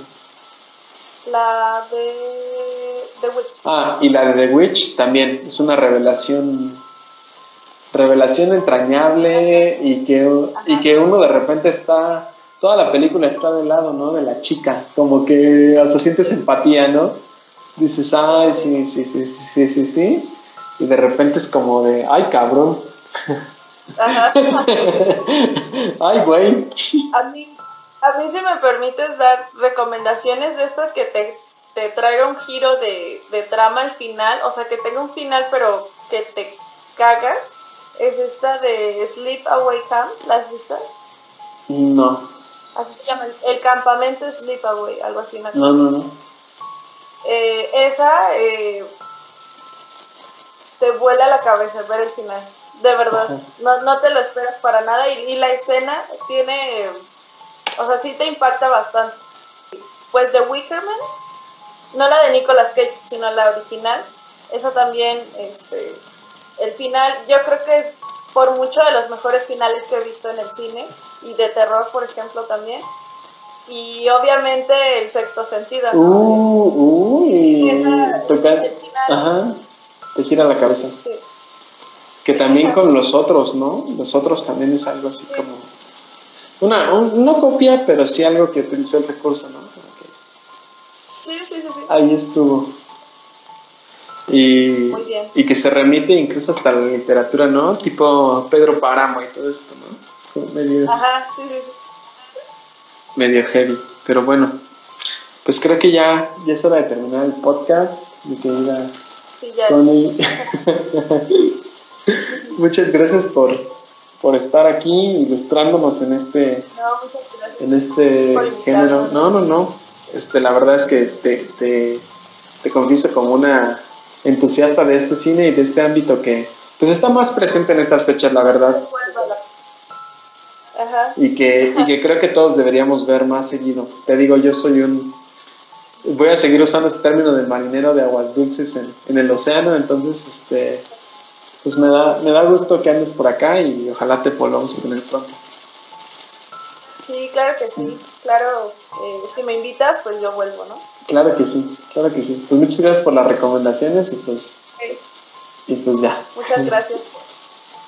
La de The Witch. Ah, y la de The Witch también, es una revelación revelación entrañable y que, y que uno de repente está, toda la película está del lado, ¿no? De la chica, como que hasta sientes empatía, ¿no? Dices, ay, sí, sí, sí, sí, sí, sí, sí, y de repente es como de, ay, cabrón. ay, güey. A mí, a mí si me permites dar recomendaciones de esto que te, te traiga un giro de, de trama al final, o sea, que tenga un final pero que te cagas es esta de Sleep Away Camp. ¿La has visto? No. Así se llama, el, campamento Sleep Away, algo así. No, no, no. Eh, esa eh, te vuela la cabeza ver el final. De verdad. No, no, te lo esperas para nada. Y, y, la escena tiene. O sea, sí te impacta bastante. Pues de Wickerman, no la de Nicolas Cage, sino la original. Esa también este, el final, yo creo que es por mucho de los mejores finales que he visto en el cine y de terror, por ejemplo, también. Y obviamente el sexto sentido. ¿no? Uh, uy, el final. Ajá, te gira la cabeza. Sí. Que también con los otros, ¿no? Los otros también es algo así como. Una, no copia, pero sí algo que utilizó el recurso, ¿no? Sí, sí, sí, sí. Ahí estuvo. Y, y que se remite incluso hasta la literatura, ¿no? Tipo Pedro Páramo y todo esto, ¿no? medio, Ajá, sí, sí, sí. Medio heavy, pero bueno. pues creo que ya, ya es hora de terminar el podcast, mi querida Sí, ya. Tony. Muchas gracias por, por estar aquí ilustrándonos en este, No, muchas gracias. en este género. No, no, no. Este, la verdad es que te, te, te confieso como una entusiasta de este cine y de este ámbito que pues está más presente en estas fechas, la verdad. Ajá. Y que, y que creo que todos deberíamos ver más seguido. Te digo, yo soy un... Voy a seguir usando este término del marinero de aguas dulces en, en el océano, entonces, este, pues me da, me da gusto que andes por acá y ojalá te volvamos a tener pronto. Sí, claro que sí. Claro, eh, si me invitas, pues yo vuelvo, ¿no? Claro que sí, claro que sí. Pues muchas gracias por las recomendaciones y pues, Ok. y pues ya. Muchas gracias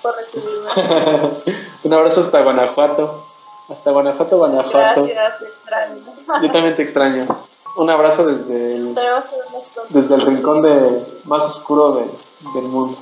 por, por recibirme. Un abrazo hasta Guanajuato. Hasta Guanajuato, Guanajuato. Gracias, te extraño. Yo también te extraño. Un abrazo desde el, desde el rincón de, más oscuro de- del mundo.